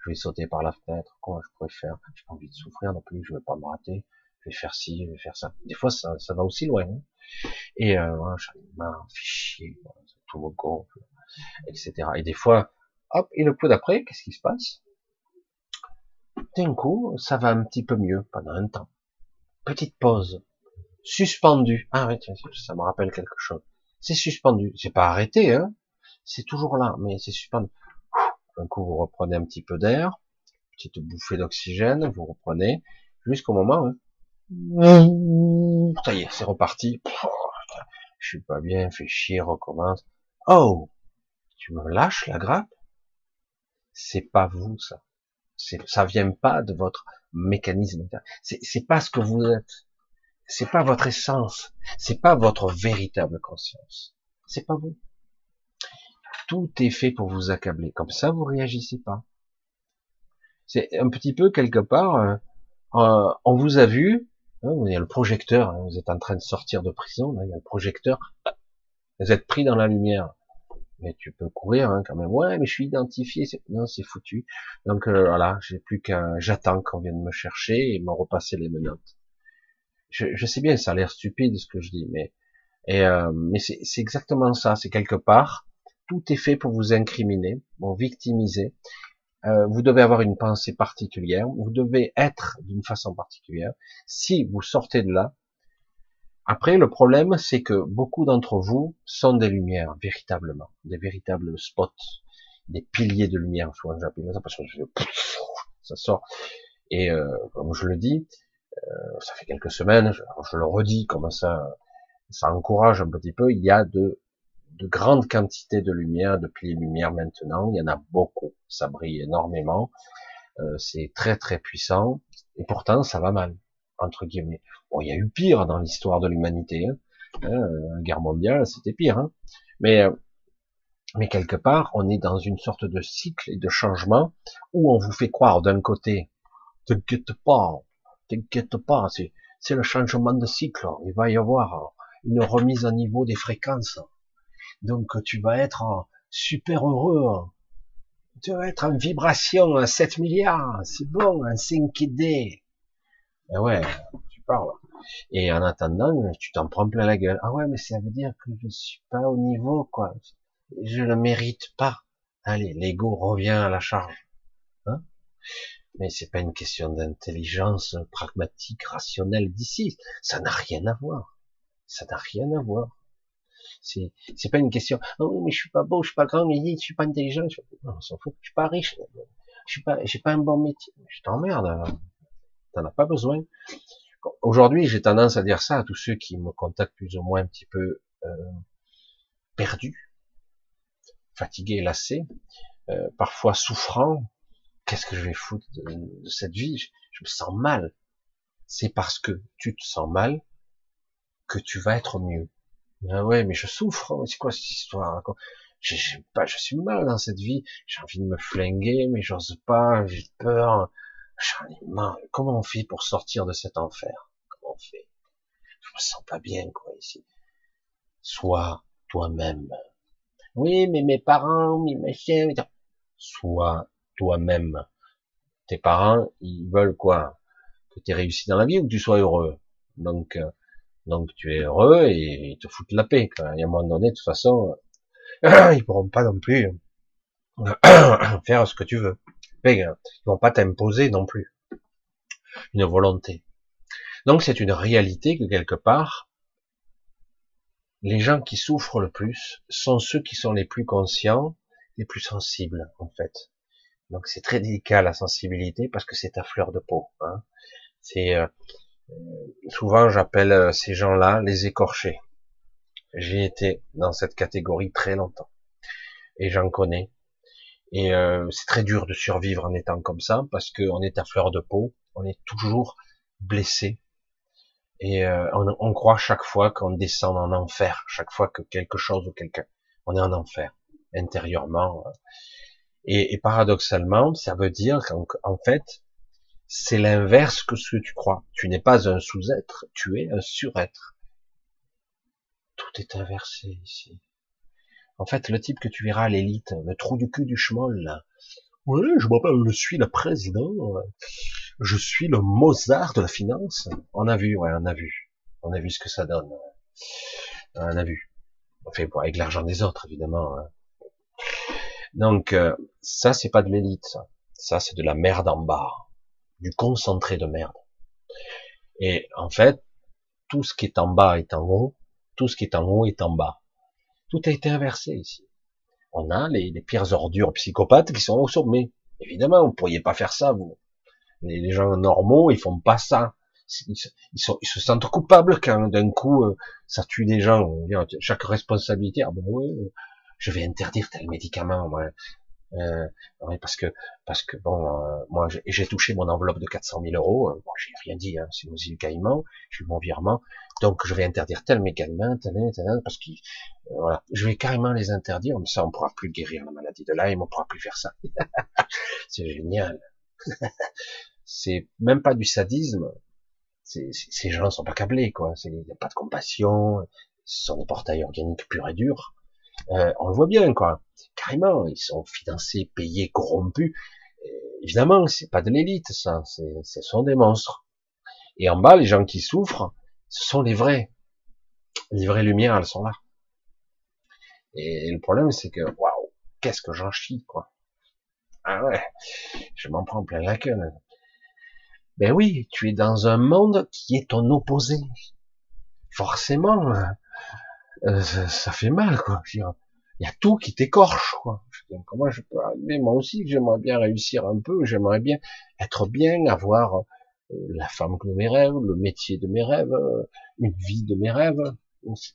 je vais sauter par la fenêtre, comment je pourrais faire? J'ai pas envie de souffrir non plus, je vais pas me rater, je vais faire ci, je vais faire ça. Des fois, ça, ça va aussi loin. Hein. Et euh, j'en ai marre, fichier, tout me gonfle, etc. Et des fois, hop, et le coup d'après, qu'est-ce qui se passe? D'un coup, ça va un petit peu mieux pendant un temps. Petite pause, suspendu. Ah oui, ça me rappelle quelque chose. C'est suspendu. C'est pas arrêté, hein. C'est toujours là, mais c'est suspendu. Un coup, vous reprenez un petit peu d'air, petite bouffée d'oxygène, vous reprenez, jusqu'au moment, hein. Ça y est, c'est reparti. Je suis pas bien, fait chier, recommence. Oh, tu me lâches la grappe? C'est pas vous ça. Ça vient pas de votre mécanisme. C'est pas ce que vous êtes. C'est pas votre essence. C'est pas votre véritable conscience. C'est pas vous. Tout est fait pour vous accabler. Comme ça, vous réagissez pas. C'est un petit peu quelque part. Euh, euh, on vous a vu. Hein, il y a le projecteur. Hein, vous êtes en train de sortir de prison. Là, il y a le projecteur. Vous êtes pris dans la lumière. Mais tu peux courir hein, quand même. Ouais, mais je suis identifié. Non, c'est foutu. Donc euh, voilà, j'ai plus qu'un. J'attends qu'on vienne me chercher et me repasser les menottes. Je, je sais bien, ça a l'air stupide ce que je dis, mais et, euh, mais c'est exactement ça. C'est quelque part tout est fait pour vous incriminer, vous victimiser. Euh, vous devez avoir une pensée particulière, vous devez être d'une façon particulière. Si vous sortez de là, après le problème c'est que beaucoup d'entre vous sont des lumières véritablement, des véritables spots, des piliers de lumière. Souvent j'appelle ça parce que [laughs] ça sort. Et euh, comme je le dis, euh, ça fait quelques semaines, je, je le redis, comme ça, ça encourage un petit peu. Il y a de de grandes quantités de lumière, de piliers de lumière maintenant. Il y en a beaucoup. Ça brille énormément. Euh, c'est très très puissant. Et pourtant, ça va mal, entre guillemets. Bon, il y a eu pire dans l'histoire de l'humanité. Hein. Hein, la guerre mondiale, c'était pire. Hein. Mais, euh, mais quelque part, on est dans une sorte de cycle et de changement où on vous fait croire d'un côté, t'inquiète pas, t'inquiète pas, c'est, c'est le changement de cycle. Il va y avoir une remise à niveau des fréquences. Donc tu vas être super heureux. Tu vas être en vibration à 7 milliards. C'est bon, un 5D. Ben ouais, tu parles. Et en attendant, tu t'en prends plein la gueule. Ah ouais, mais ça veut dire que je suis pas au niveau, quoi. Je ne mérite pas. Allez, l'ego revient à la charge. Hein? Mais c'est pas une question d'intelligence pragmatique, rationnelle d'ici. Ça n'a rien à voir. Ça n'a rien à voir. C'est, c'est pas une question. Oh oui, mais je suis pas beau, je suis pas grand, je suis pas intelligent. Je... Non, on s'en fout. Je suis pas riche. Je suis pas, j'ai pas un bon métier. Je t'emmerde. T'en as pas besoin. Aujourd'hui, j'ai tendance à dire ça à tous ceux qui me contactent plus ou moins un petit peu euh, perdus, fatigués, lassés, euh, parfois souffrants. Qu'est-ce que je vais foutre de, cette vie? Je, je me sens mal. C'est parce que tu te sens mal que tu vas être mieux. Ah ouais, mais je souffre. Hein. C'est quoi cette histoire J'ai pas, je suis mal dans cette vie. J'ai envie de me flinguer, mais j'ose pas. J'ai peur. J'en ai marre. Comment on fait pour sortir de cet enfer? Comment on fait? Je me sens pas bien, quoi, ici. Sois toi-même. Oui, mais mes parents, mes machins. Sois toi-même. Tes parents, ils veulent quoi? Que tu aies réussi dans la vie ou que tu sois heureux? Donc, euh, donc tu es heureux et ils te foutent la paix. Quoi. Et à un moment donné, de toute façon, euh, [clears throat] ils pourront pas non plus euh, [clears throat] faire ce que tu veux. Ils vont pas t'imposer non plus une volonté. Donc c'est une réalité que quelque part, les gens qui souffrent le plus sont ceux qui sont les plus conscients, les plus sensibles en fait. Donc c'est très délicat la sensibilité parce que c'est à fleur de peau. Hein. C'est euh, souvent j'appelle euh, ces gens-là les écorchés. J'ai été dans cette catégorie très longtemps. et j'en connais. Et euh, c'est très dur de survivre en étant comme ça, parce qu'on est à fleur de peau, on est toujours blessé. Et euh, on, on, croit chaque fois qu'on descend en enfer, chaque fois que quelque chose ou quelqu'un, on est en enfer intérieurement. Et, et paradoxalement, ça veut dire qu'en fait, c'est l'inverse que ce que tu crois. Tu n'es pas un sous-être, tu es un sur-être. Tout est inversé ici. En fait, le type que tu verras l'élite, le trou du cul du schmoll. Oui, je m'appelle, je suis le président, je suis le Mozart de la finance. On a vu, ouais, on a vu. On a vu ce que ça donne. On a vu. On fait avec l'argent des autres, évidemment. Hein. Donc, euh, ça, c'est pas de l'élite, ça. Ça, c'est de la merde en bas du concentré de merde. Et en fait, tout ce qui est en bas est en haut, tout ce qui est en haut est en bas. Tout a été inversé ici. On a les, pires ordures psychopathes qui sont au sommet. Évidemment, vous pourriez pas faire ça, vous. Les, gens normaux, ils font pas ça. Ils, sont, ils se sentent coupables quand d'un coup euh, ça tue des gens. Chaque responsabilité. Ah ben je vais interdire tel médicament. Euh, parce que parce que bon, euh, moi j'ai touché mon enveloppe de 400 000 euros. Euh, bon, j'ai rien dit, hein, c'est aux îles Caïmans, j'ai eu mon virement, donc je vais interdire tel médicament, tel, tel, parce que euh, voilà, je vais carrément les interdire, mais ça on pourra plus guérir la maladie de Lyme, on pourra plus faire ça. [laughs] c'est génial. [laughs] c'est même pas du sadisme. ces gens sont pas câblés, quoi. Il n'y a pas de compassion. Ce sont des portails organiques purs et durs. Euh, on le voit bien, quoi. Carrément, ils sont financés, payés, corrompus. évidemment, c'est pas de l'élite, ça. Ce sont des monstres. Et en bas, les gens qui souffrent, ce sont les vrais. Les vraies lumières, elles sont là. Et le problème, c'est que, waouh, qu'est-ce que j'en chie, quoi. Ah ouais, je m'en prends plein la gueule. Ben oui, tu es dans un monde qui est ton opposé. Forcément, euh, ça, fait mal, quoi. Il y a tout qui t'écorche, quoi. comment je peux arriver Moi aussi, j'aimerais bien réussir un peu, j'aimerais bien être bien, avoir euh, la femme de mes rêves, le métier de mes rêves, euh, une vie de mes rêves.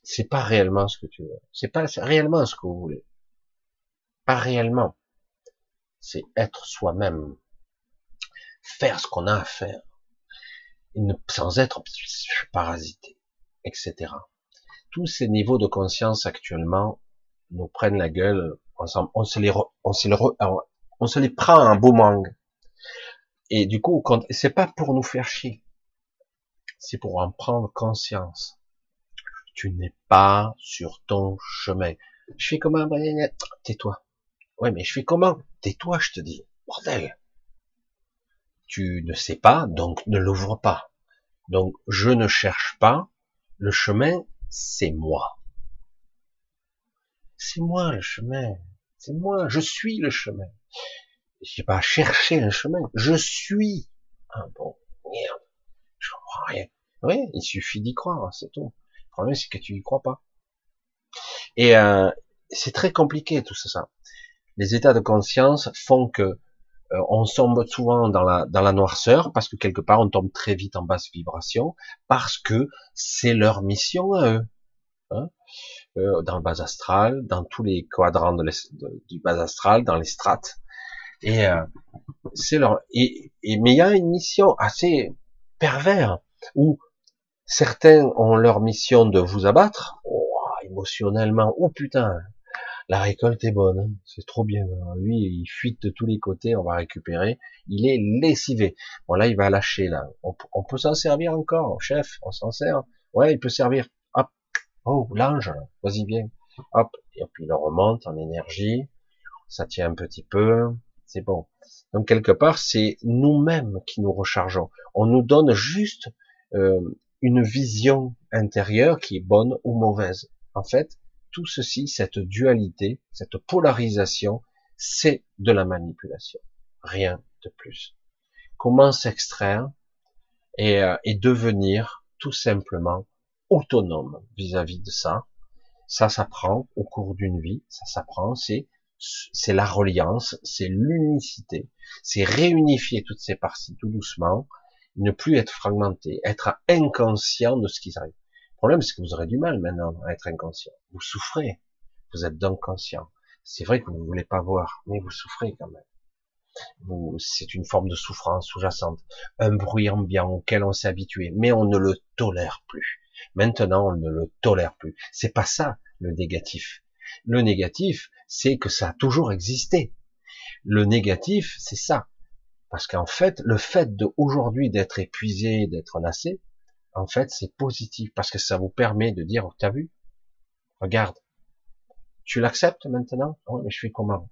C'est pas réellement ce que tu veux. C'est pas réellement ce que vous voulez. Pas réellement. C'est être soi-même. Faire ce qu'on a à faire. Et ne, sans être parasité, etc tous ces niveaux de conscience actuellement nous prennent la gueule, on, on se les, on se les, on se les prend un mangue. Et du coup, c'est pas pour nous faire chier, c'est pour en prendre conscience. Tu n'es pas sur ton chemin. Je fais comment Tais-toi. Ouais, mais je fais comment? Tais-toi, je te dis. Bordel. Tu ne sais pas, donc ne l'ouvre pas. Donc, je ne cherche pas. Le chemin, c'est moi. C'est moi le chemin. C'est moi. Je suis le chemin. Je n'ai pas cherché un chemin. Je suis. un bon, merde. Je comprends rien. Oui, il suffit d'y croire, c'est tout. Le problème, c'est que tu y crois pas. Et euh, c'est très compliqué tout ça. Les états de conscience font que euh, on tombe souvent dans la, dans la noirceur parce que quelque part on tombe très vite en basse vibration parce que c'est leur mission à eux. Hein euh, dans le bas astral, dans tous les quadrants du bas astral, dans les strates. Et euh, c'est leur et, et, mais il y a une mission assez pervers où certains ont leur mission de vous abattre oh, émotionnellement. Oh putain, la récolte est bonne, hein. c'est trop bien. Lui, il fuite de tous les côtés, on va récupérer. Il est lessivé. Bon là, il va lâcher là. On, peut s'en servir encore, chef. On s'en sert. Ouais, il peut servir. Hop. Oh, l'ange, vas-y bien. Hop. Et puis il remonte en énergie. Ça tient un petit peu. C'est bon. Donc quelque part, c'est nous-mêmes qui nous rechargeons. On nous donne juste euh, une vision intérieure qui est bonne ou mauvaise. En fait, tout ceci, cette dualité, cette polarisation, c'est de la manipulation. Rien de plus. Comment s'extraire et, euh, et, devenir tout simplement autonome vis-à-vis de ça? Ça s'apprend au cours d'une vie, ça s'apprend, c'est c'est la reliance, c'est l'unicité, c'est réunifier toutes ces parties tout doucement, ne plus être fragmenté, être inconscient de ce qui arrive. Problème, c'est que vous aurez du mal maintenant à être inconscient. Vous souffrez. Vous êtes donc conscient. C'est vrai que vous ne voulez pas voir, mais vous souffrez quand même. C'est une forme de souffrance sous-jacente, un bruit ambiant auquel on s'est habitué, mais on ne le tolère plus. Maintenant, on ne le tolère plus. C'est pas ça le négatif. Le négatif, c'est que ça a toujours existé. Le négatif, c'est ça. Parce qu'en fait, le fait de aujourd'hui d'être épuisé, d'être lassé, en fait, c'est positif parce que ça vous permet de dire, t'as vu, regarde, tu l'acceptes maintenant? Oui, mais je fais comment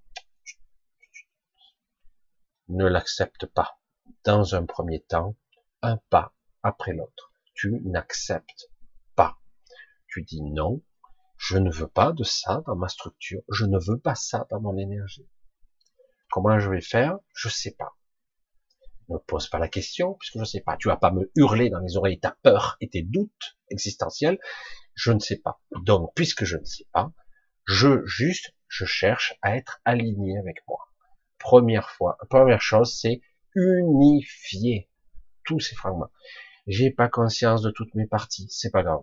Ne l'accepte pas. Dans un premier temps, un pas après l'autre. Tu n'acceptes pas. Tu dis non, je ne veux pas de ça dans ma structure, je ne veux pas ça dans mon énergie. Comment je vais faire? Je sais pas. Ne pose pas la question, puisque je sais pas. Tu vas pas me hurler dans les oreilles ta peur et tes doutes existentiels. Je ne sais pas. Donc, puisque je ne sais pas, je juste, je cherche à être aligné avec moi. Première fois, première chose, c'est unifier tous ces fragments. J'ai pas conscience de toutes mes parties, c'est pas grave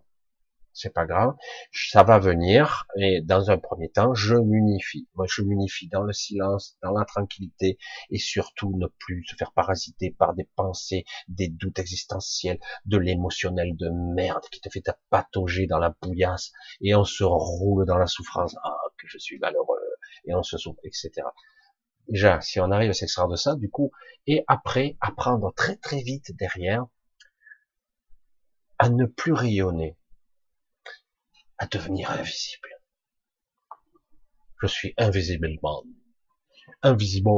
c'est pas grave, ça va venir, et dans un premier temps, je m'unifie. Moi, je m'unifie dans le silence, dans la tranquillité, et surtout ne plus se faire parasiter par des pensées, des doutes existentiels, de l'émotionnel de merde qui te fait patauger dans la bouillasse, et on se roule dans la souffrance, ah, que je suis malheureux, et on se souffre, etc. Déjà, si on arrive à s'extraire de ça, du coup, et après, apprendre très très vite derrière, à ne plus rayonner, à devenir invisible. Je suis invisiblement. Invisible.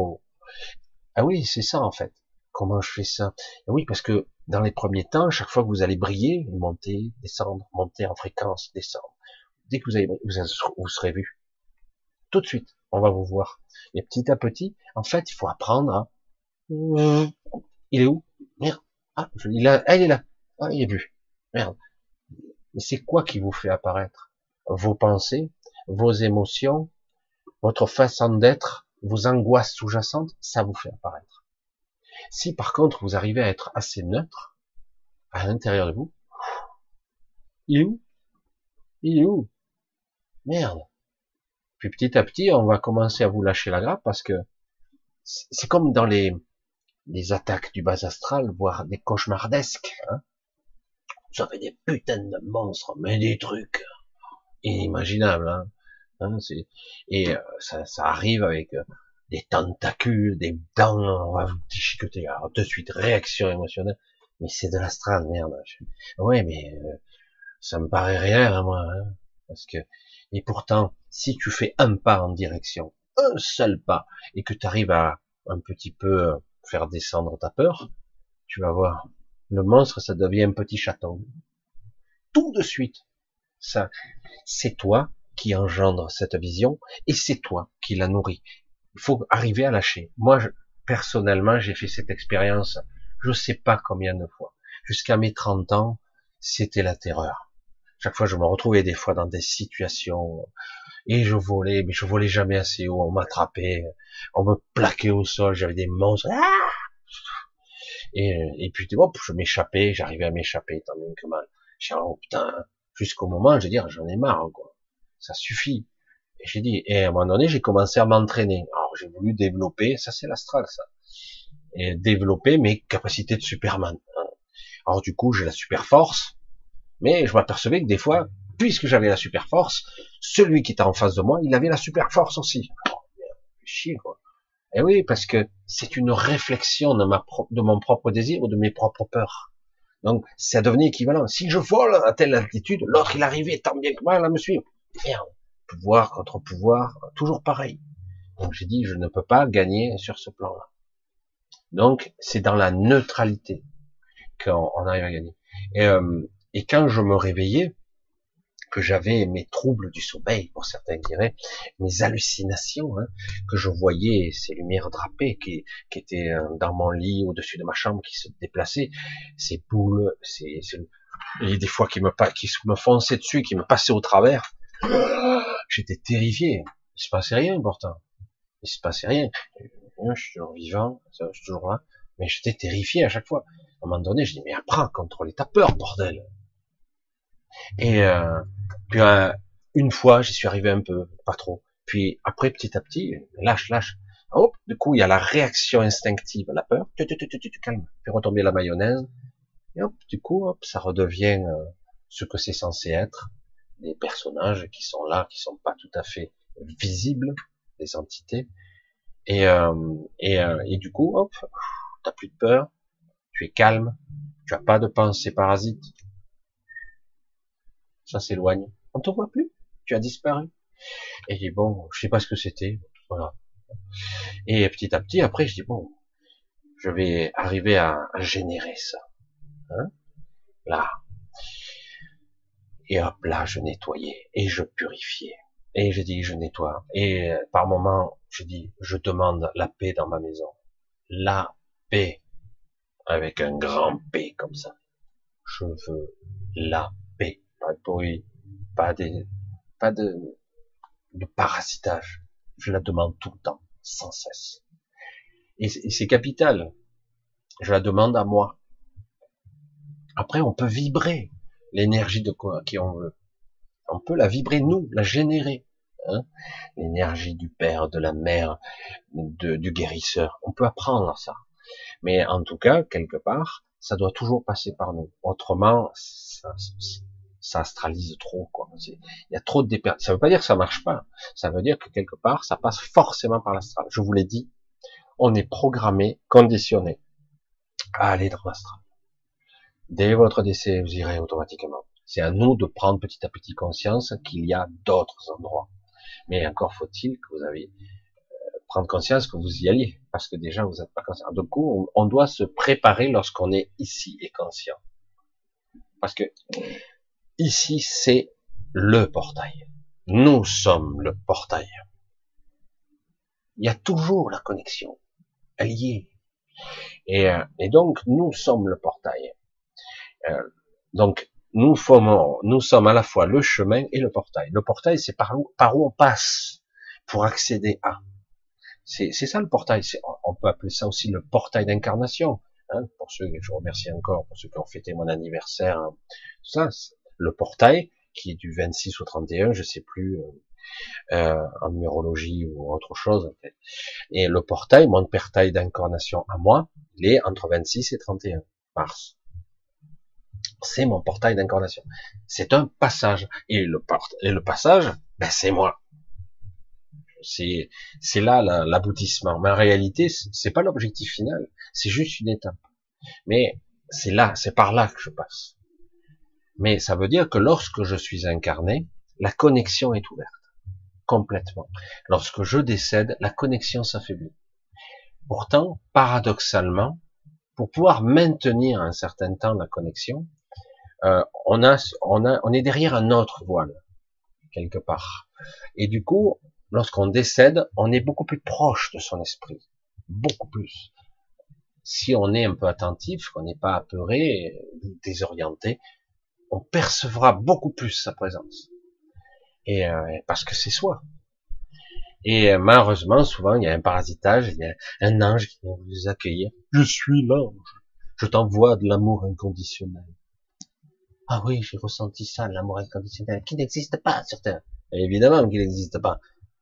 Ah oui, c'est ça en fait. Comment je fais ça? Ah Oui, parce que dans les premiers temps, chaque fois que vous allez briller, monter, descendre, monter en fréquence, descendre. Dès que vous allez, vous, serez vu. Tout de suite, on va vous voir. Et petit à petit, en fait, il faut apprendre à... Il est où? Merde. Ah, il, ah, il est là. Ah, il est vu. Merde. Mais c'est quoi qui vous fait apparaître? Vos pensées, vos émotions, votre façon d'être, vos angoisses sous-jacentes, ça vous fait apparaître. Si par contre vous arrivez à être assez neutre à l'intérieur de vous, il est où? Il est où? Merde. Puis petit à petit, on va commencer à vous lâcher la grappe parce que c'est comme dans les, les attaques du bas astral, voire des cauchemardesques. Hein j'avais des putains de monstres, mais des trucs inimaginables. Hein. hein et euh, ça, ça, arrive avec euh, des tentacules, des dents, on va vous déchiqueter. Alors de suite, réaction émotionnelle. Mais c'est de l'astral, merde. Ouais, mais euh, ça me paraît rien à moi. Hein, parce que et pourtant, si tu fais un pas en direction, un seul pas, et que tu arrives à un petit peu faire descendre ta peur, tu vas voir, le monstre, ça devient un petit chaton. Tout de suite. Ça, c'est toi qui engendre cette vision et c'est toi qui la nourris. Il faut arriver à lâcher. Moi, personnellement, j'ai fait cette expérience, je sais pas combien de fois. Jusqu'à mes 30 ans, c'était la terreur. Chaque fois, je me retrouvais des fois dans des situations et je volais, mais je volais jamais assez haut. On m'attrapait, on me plaquait au sol, j'avais des monstres. Ah et, et puis, hop, je m'échappais, j'arrivais à m'échapper tant bien que mal. J'ai oh putain, jusqu'au moment, je veux dire, j'en ai marre, quoi. Ça suffit. Et j'ai dit, et à un moment donné, j'ai commencé à m'entraîner. Alors, j'ai voulu développer, ça c'est l'astral, ça. Et développer mes capacités de Superman. Hein. Alors, du coup, j'ai la super force, mais je m'apercevais que des fois, puisque j'avais la super force, celui qui était en face de moi, il avait la super force aussi. Oh. Eh oui, parce que c'est une réflexion de, mon propre désir ou de mes propres peurs. Donc, ça devenait équivalent. Si je vole à telle altitude, l'autre, il arrivait tant bien que mal à me suivre. Merde. Pouvoir contre pouvoir, toujours pareil. Donc, j'ai dit, je ne peux pas gagner sur ce plan-là. Donc, c'est dans la neutralité qu'on arrive à gagner. Euh, et quand je me réveillais, que j'avais mes troubles du sommeil, pour certains diraient, mes hallucinations, hein, que je voyais ces lumières drapées qui, qui étaient euh, dans mon lit au-dessus de ma chambre, qui se déplaçaient, ces boules, ces, et des fois qui me, qui me fonçaient dessus, qui me passaient au travers. [gasps] J'étais terrifié. Il se passait rien pourtant. Il se passait rien. Je suis toujours vivant, je suis toujours là, mais j'étais terrifié à chaque fois. À un moment donné, je dis mais apprends à contrôler ta peur, bordel. Et euh, puis euh, une fois, j'y suis arrivé un peu, pas trop. Puis après, petit à petit, lâche, lâche. Hop, du coup, il y a la réaction instinctive, la peur. Tu, tu, tu, tu, calmes. Puis retomber la mayonnaise. Et hop, du coup, hop, ça redevient euh, ce que c'est censé être. Des personnages qui sont là, qui sont pas tout à fait visibles, des entités. Et, euh, et, euh, et du coup, hop, t'as plus de peur, tu es calme, tu as pas de pensée parasite. Ça s'éloigne. On te voit plus, tu as disparu. Et bon, je sais pas ce que c'était, voilà. Et petit à petit, après, je dis bon, je vais arriver à, générer ça. Hein? Là. Et hop, là, je nettoyais et je purifiais. Et je dis, je nettoie. Et par moment, je dis, je demande la paix dans ma maison. La paix. Avec un grand P comme ça. Je veux la. Pas de. Pas de parasitage. Je la demande tout le temps. Sans cesse. Et c'est capital. Je la demande à moi. Après, on peut vibrer l'énergie de quoi qui on veut on peut la vibrer nous, la générer. Hein L'énergie du père, de la mère, de, du guérisseur. On peut apprendre ça. Mais en tout cas, quelque part, ça doit toujours passer par nous. Autrement, ça, ça astralise trop. Quoi. Il y a trop de déper... Ça veut pas dire que ça marche pas. Ça veut dire que quelque part, ça passe forcément par l'astral. Je vous l'ai dit, on est programmé, conditionné à aller dans l'astral. Dès votre décès, vous irez automatiquement. C'est à nous de prendre petit à petit conscience qu'il y a d'autres endroits. Mais encore faut-il que vous avez euh, prendre conscience que vous y alliez, parce que déjà vous n'êtes pas conscient. Du coup, on, doit se préparer lorsqu'on est ici et conscient, parce que ici c'est le portail. Nous sommes le portail. Il y a toujours la connexion, elle y est. Et, euh, et donc nous sommes le portail. Euh, donc nous formons, nous sommes à la fois le chemin et le portail. Le portail, c'est par où, par où on passe pour accéder à. C'est, ça le portail. On peut appeler ça aussi le portail d'incarnation. Hein, pour ceux, je vous remercie encore pour ceux qui ont fêté mon anniversaire. Hein. ça, le portail qui est du 26 au 31, je sais plus euh, euh, en numérologie ou autre chose. En fait. Et le portail, mon portail d'incarnation à moi, il est entre 26 et 31 mars c'est mon portail d'incarnation. C'est un passage. Et le, et le passage, ben, c'est moi. C'est, c'est là l'aboutissement. Mais en réalité, c'est pas l'objectif final. C'est juste une étape. Mais c'est là, c'est par là que je passe. Mais ça veut dire que lorsque je suis incarné, la connexion est ouverte. Complètement. Lorsque je décède, la connexion s'affaiblit. Pourtant, paradoxalement, pour pouvoir maintenir un certain temps la connexion, euh, on a, on a, on est derrière un autre voile quelque part. Et du coup, lorsqu'on décède, on est beaucoup plus proche de son esprit, beaucoup plus. Si on est un peu attentif, qu'on n'est pas apeuré, désorienté, on percevra beaucoup plus sa présence. Et euh, parce que c'est soi. Et euh, malheureusement, souvent, il y a un parasitage, il y a un ange qui vient vous accueillir. Je suis l'ange. Je t'envoie de l'amour inconditionnel. Ah oui, j'ai ressenti ça, l'amour inconditionnel, qui n'existe pas sur Terre. évidemment qu'il n'existe pas.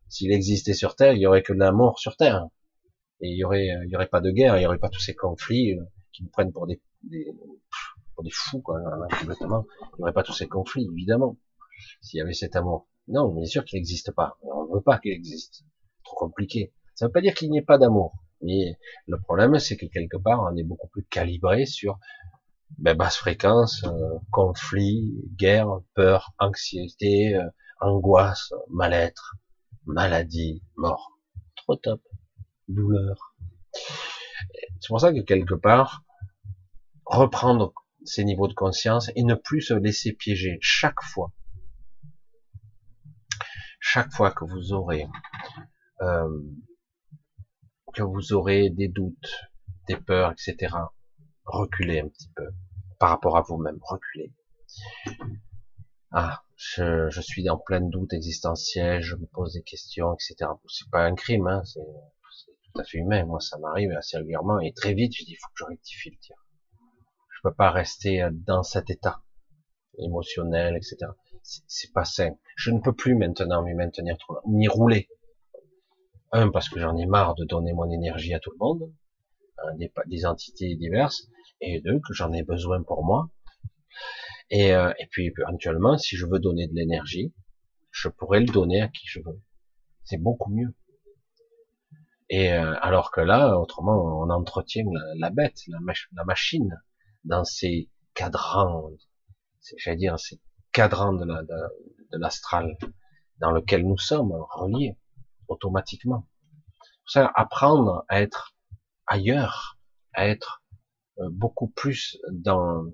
S'il existait sur Terre, il y aurait que de l'amour sur Terre. Et il y aurait, y aurait pas de guerre, il y aurait pas tous ces conflits euh, qui nous prennent pour des, pour des fous, quoi, hein, complètement. Il n'y aurait pas tous ces conflits, évidemment, s'il y avait cet amour. Non, bien sûr qu'il n'existe pas. On ne veut pas qu'il existe. Trop compliqué. Ça ne veut pas dire qu'il n'y ait pas d'amour. Mais le problème, c'est que quelque part, on est beaucoup plus calibré sur ben, basse fréquence, euh, conflit, guerre, peur, anxiété, euh, angoisse, mal-être, maladie, mort. Trop top. Douleur. C'est pour ça que quelque part, reprendre ces niveaux de conscience et ne plus se laisser piéger chaque fois. Chaque fois que vous aurez euh, que vous aurez des doutes, des peurs, etc. Reculez un petit peu par rapport à vous-même, reculez. Ah, je, je, suis en plein doute existentiel, je me pose des questions, etc. C'est pas un crime, hein, c'est tout à fait humain. Moi, ça m'arrive assez régulièrement et très vite, je dis, il faut que je rectifie le tir. Peux pas rester dans cet état émotionnel, etc. c'est pas sain. Je ne peux plus maintenant m'y maintenir trop, ni rouler. Un, parce que j'en ai marre de donner mon énergie à tout le monde, hein, des, entités diverses, et deux, que j'en ai besoin pour moi. Et, euh, et puis éventuellement, si je veux donner de l'énergie, je pourrais le donner à qui je veux. C'est beaucoup mieux. Et euh, alors que là, autrement, on entretient la, bête, la, machine, dans ces cadrans, j'allais dire, ces cadrans de l'astral, dans lequel nous sommes reliés automatiquement. Ça, apprendre à être ailleurs, à être euh, beaucoup plus dans,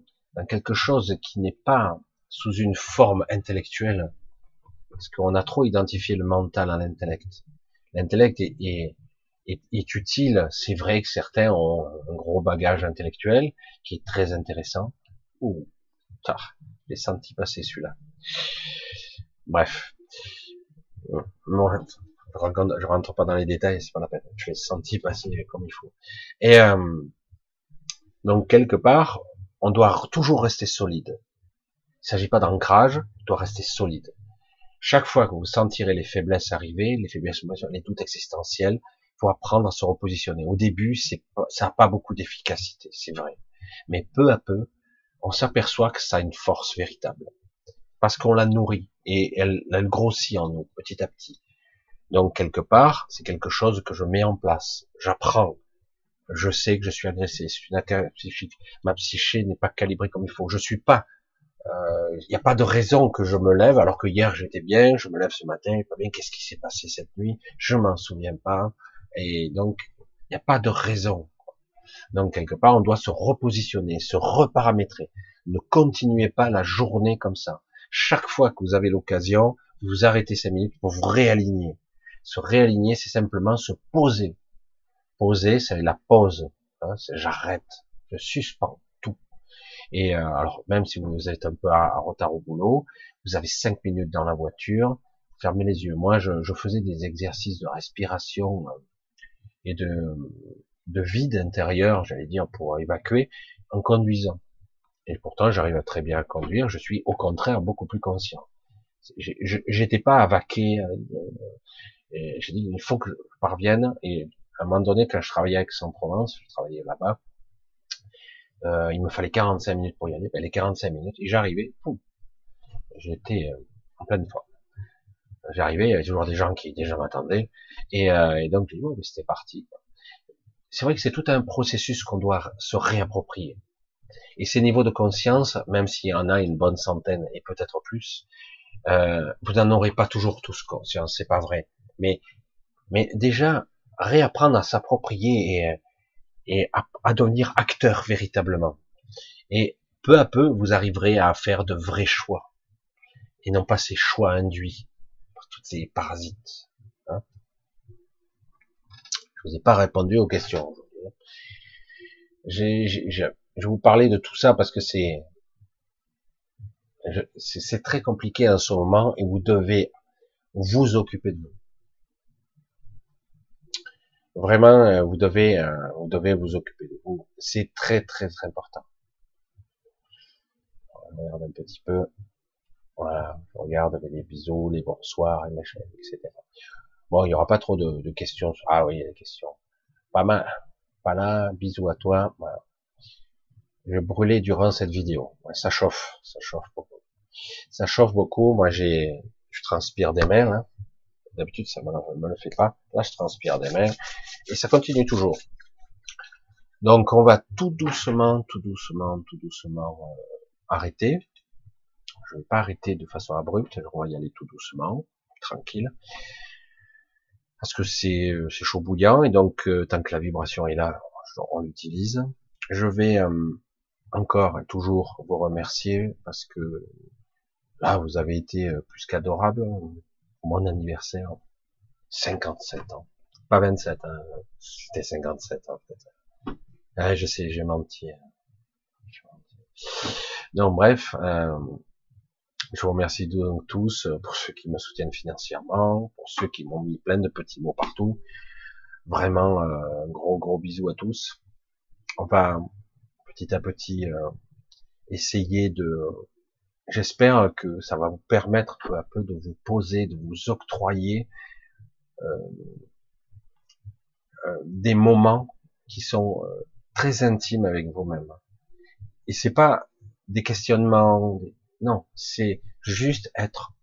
quelque chose qui n'est pas sous une forme intellectuelle, parce qu'on a trop identifié le mental à l'intellect. L'intellect est, est, utile. C'est vrai que certains ont un gros bagage intellectuel qui est très intéressant. Ouh, tard, j'ai senti passer celui-là. Bref, euh, je rentre pas dans les détails, c'est pas la peine. Je l'ai senti passer comme il faut. Et euh, donc quelque part, on doit toujours rester solide. Il s'agit pas d'ancrage, on doit rester solide. Chaque fois que vous sentirez les faiblesses arriver, les faiblesses, les doutes existentiels, faut apprendre à se repositionner. Au début, c'est ça n'a pas beaucoup d'efficacité, c'est vrai. Mais peu à peu, on s'aperçoit que ça a une force véritable. Parce qu'on la nourrit et elle, elle grossit en nous petit à petit. Donc quelque part, c'est quelque chose que je mets en place. J'apprends. Je sais que je suis agressé. Une psychique. Ma psyché n'est pas calibrée comme il faut. Je suis pas. Il euh, n'y a pas de raison que je me lève alors que hier j'étais bien. Je me lève ce matin, pas bien. Qu'est-ce qui s'est passé cette nuit? Je m'en souviens pas. Et donc, il n'y a pas de raison. Donc, quelque part, on doit se repositionner, se reparamétrer. Ne continuez pas la journée comme ça. Chaque fois que vous avez l'occasion, vous arrêtez cinq minutes pour vous réaligner. Se réaligner, c'est simplement se poser. Poser, c'est la pause. Hein, c'est j'arrête, je suspends tout. Et euh, alors, même si vous êtes un peu à, retard au boulot, vous avez cinq minutes dans la voiture, fermez les yeux. Moi, je, je faisais des exercices de respiration euh, et de, de vide intérieur, j'allais dire, pour évacuer en conduisant. Et pourtant, j'arrive très bien à conduire. Je suis au contraire beaucoup plus conscient. J'étais pas à vaquer. Euh, j'ai dit, il faut que je parvienne. Et à un moment donné, quand je travaillais avec Aix-en-Provence, je travaillais là-bas, euh, il me fallait 45 minutes pour y aller. Ben, les 45 minutes, et j'arrivais, j'étais euh, en pleine forme. J'arrivais, il y avait toujours des gens qui déjà m'attendaient, et, euh, et donc c'était parti. C'est vrai que c'est tout un processus qu'on doit se réapproprier. Et ces niveaux de conscience, même s'il y en a une bonne centaine et peut-être plus, euh, vous n'en aurez pas toujours tous conscience, c'est pas vrai. Mais, mais déjà réapprendre à s'approprier et, et à, à devenir acteur véritablement. Et peu à peu, vous arriverez à faire de vrais choix et non pas ces choix induits toutes ces parasites. Hein je vous ai pas répondu aux questions aujourd'hui. je vais vous parler de tout ça parce que c'est très compliqué en ce moment et vous devez vous occuper de vous. Vraiment, euh, vous devez, euh, vous devez vous occuper de vous. C'est très, très, très important. On regarde un petit peu. Voilà, je regarde avec les bisous, les bonsoirs, et machin, etc. Bon, il y aura pas trop de, questions. Ah oui, il y a des questions. Pas mal. Pas là, bisous à toi. Voilà. Je brûlais durant cette vidéo. ça chauffe, ça chauffe beaucoup. Ça chauffe beaucoup. Moi, j'ai, je transpire des mains. Hein. D'habitude, ça me, me le fait pas. Là, je transpire des mains. Et ça continue toujours. Donc, on va tout doucement, tout doucement, tout doucement euh, arrêter. Je vais pas arrêter de façon abrupte, on va y aller tout doucement, tranquille. Parce que c'est euh, chaud bouillant, et donc euh, tant que la vibration est là, on l'utilise. Je vais euh, encore et toujours vous remercier, parce que là, vous avez été plus qu'adorable. Mon anniversaire, 57 ans. Pas 27, hein, c'était 57 ans peut-être. Je sais, j'ai menti. Donc bref, euh, je vous remercie donc tous euh, pour ceux qui me soutiennent financièrement, pour ceux qui m'ont mis plein de petits mots partout. Vraiment, euh, gros gros bisous à tous. On va petit à petit euh, essayer de j'espère que ça va vous permettre peu à peu de vous poser, de vous octroyer des moments qui sont très intimes avec vous-même. Et c'est pas des questionnements, non, c'est juste être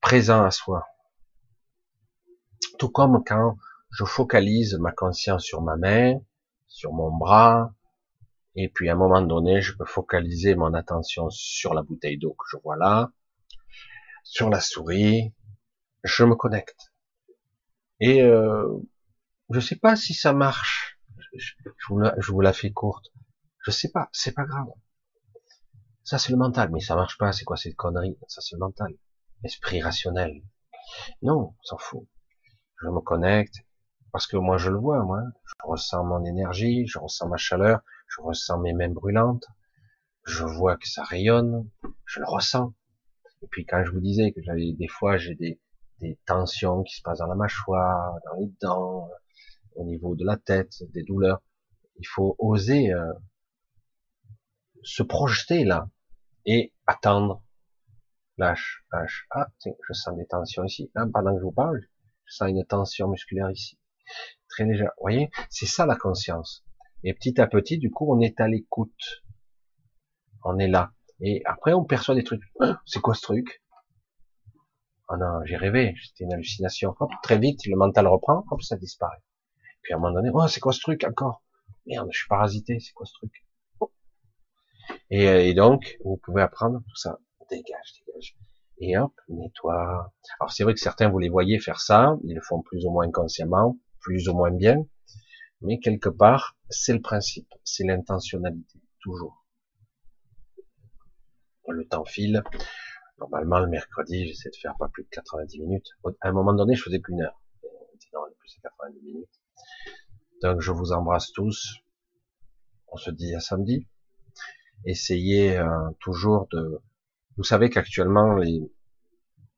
présent à soi. Tout comme quand je focalise ma conscience sur ma main, sur mon bras, et puis à un moment donné, je peux focaliser mon attention sur la bouteille d'eau que je vois là, sur la souris, je me connecte. Et euh, je sais pas si ça marche. Je, vous, la, je fais courte. Je sais pas, c'est pas grave. Ça c'est le mental, mais ça marche pas. C'est quoi cette connerie? Ça c'est le mental, esprit rationnel. Non, s'en fout. Je me connecte parce que moi je le vois, moi. Je ressens mon énergie, je ressens ma chaleur, je ressens mes mains brûlantes, je vois que ça rayonne, je le ressens. Et puis quand je vous disais que j'avais des fois j'ai des, des tensions qui se passent dans la mâchoire, dans les dents, au niveau de la tête, des douleurs, il faut oser euh, se projeter là et attendre. Lâche, lâche. Ah, je sens des tensions ici. Ah, pendant que je vous parle, je sens une tension musculaire ici. Très légère. Vous voyez, c'est ça la conscience. Et petit à petit, du coup, on est à l'écoute. On est là. Et après, on perçoit des trucs. Ah, c'est quoi ce truc? Oh non, j'ai rêvé, c'était une hallucination. Hop, très vite, le mental reprend, hop, ça disparaît. Puis à un moment donné, oh, c'est quoi ce truc encore? Merde, je suis parasité, c'est quoi ce truc? Et, euh, et, donc, vous pouvez apprendre tout ça. Dégage, dégage. Et hop, nettoie. Alors c'est vrai que certains, vous les voyez faire ça, ils le font plus ou moins consciemment, plus ou moins bien, mais quelque part, c'est le principe, c'est l'intentionnalité, toujours. Le temps file. Normalement, le mercredi, j'essaie de faire pas plus de 90 minutes. À un moment donné, je faisais qu'une heure. Dans plus de 90 minutes. Donc, je vous embrasse tous. On se dit à samedi. Essayez euh, toujours de... Vous savez qu'actuellement, il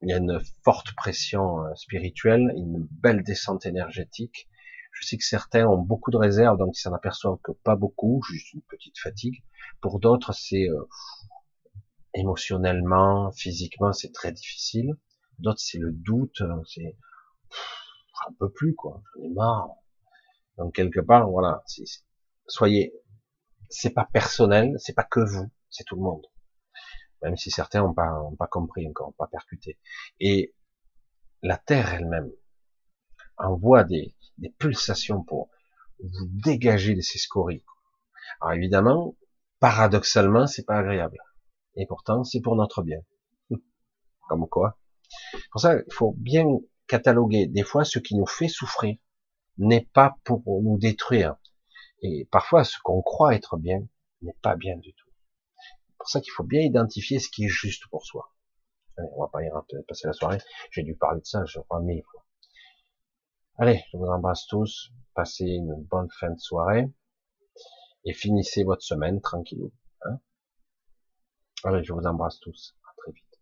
y a une forte pression euh, spirituelle, une belle descente énergétique je sais que certains ont beaucoup de réserves, donc ils s'en aperçoivent que pas beaucoup, juste une petite fatigue. Pour d'autres, c'est euh, émotionnellement, physiquement, c'est très difficile. D'autres, c'est le doute, euh, c'est j'en peux plus quoi, j'en ai marre. Donc quelque part, voilà, soyez, c'est pas personnel, c'est pas que vous, c'est tout le monde. Même si certains n'ont pas, ont pas compris encore, pas percuté. Et la Terre elle-même envoie des, des pulsations pour vous dégager de ces scories. Alors évidemment, paradoxalement, c'est pas agréable. Et pourtant, c'est pour notre bien. [laughs] Comme quoi. Pour ça, il faut bien cataloguer. Des fois, ce qui nous fait souffrir n'est pas pour nous détruire. Et parfois, ce qu'on croit être bien n'est pas bien du tout. C'est pour ça qu'il faut bien identifier ce qui est juste pour soi. Allez, on va pas y passer la soirée. J'ai dû parler de ça, je crois, mille fois. Allez, je vous embrasse tous. Passez une bonne fin de soirée. Et finissez votre semaine tranquillou. Hein Allez, je vous embrasse tous. À très vite.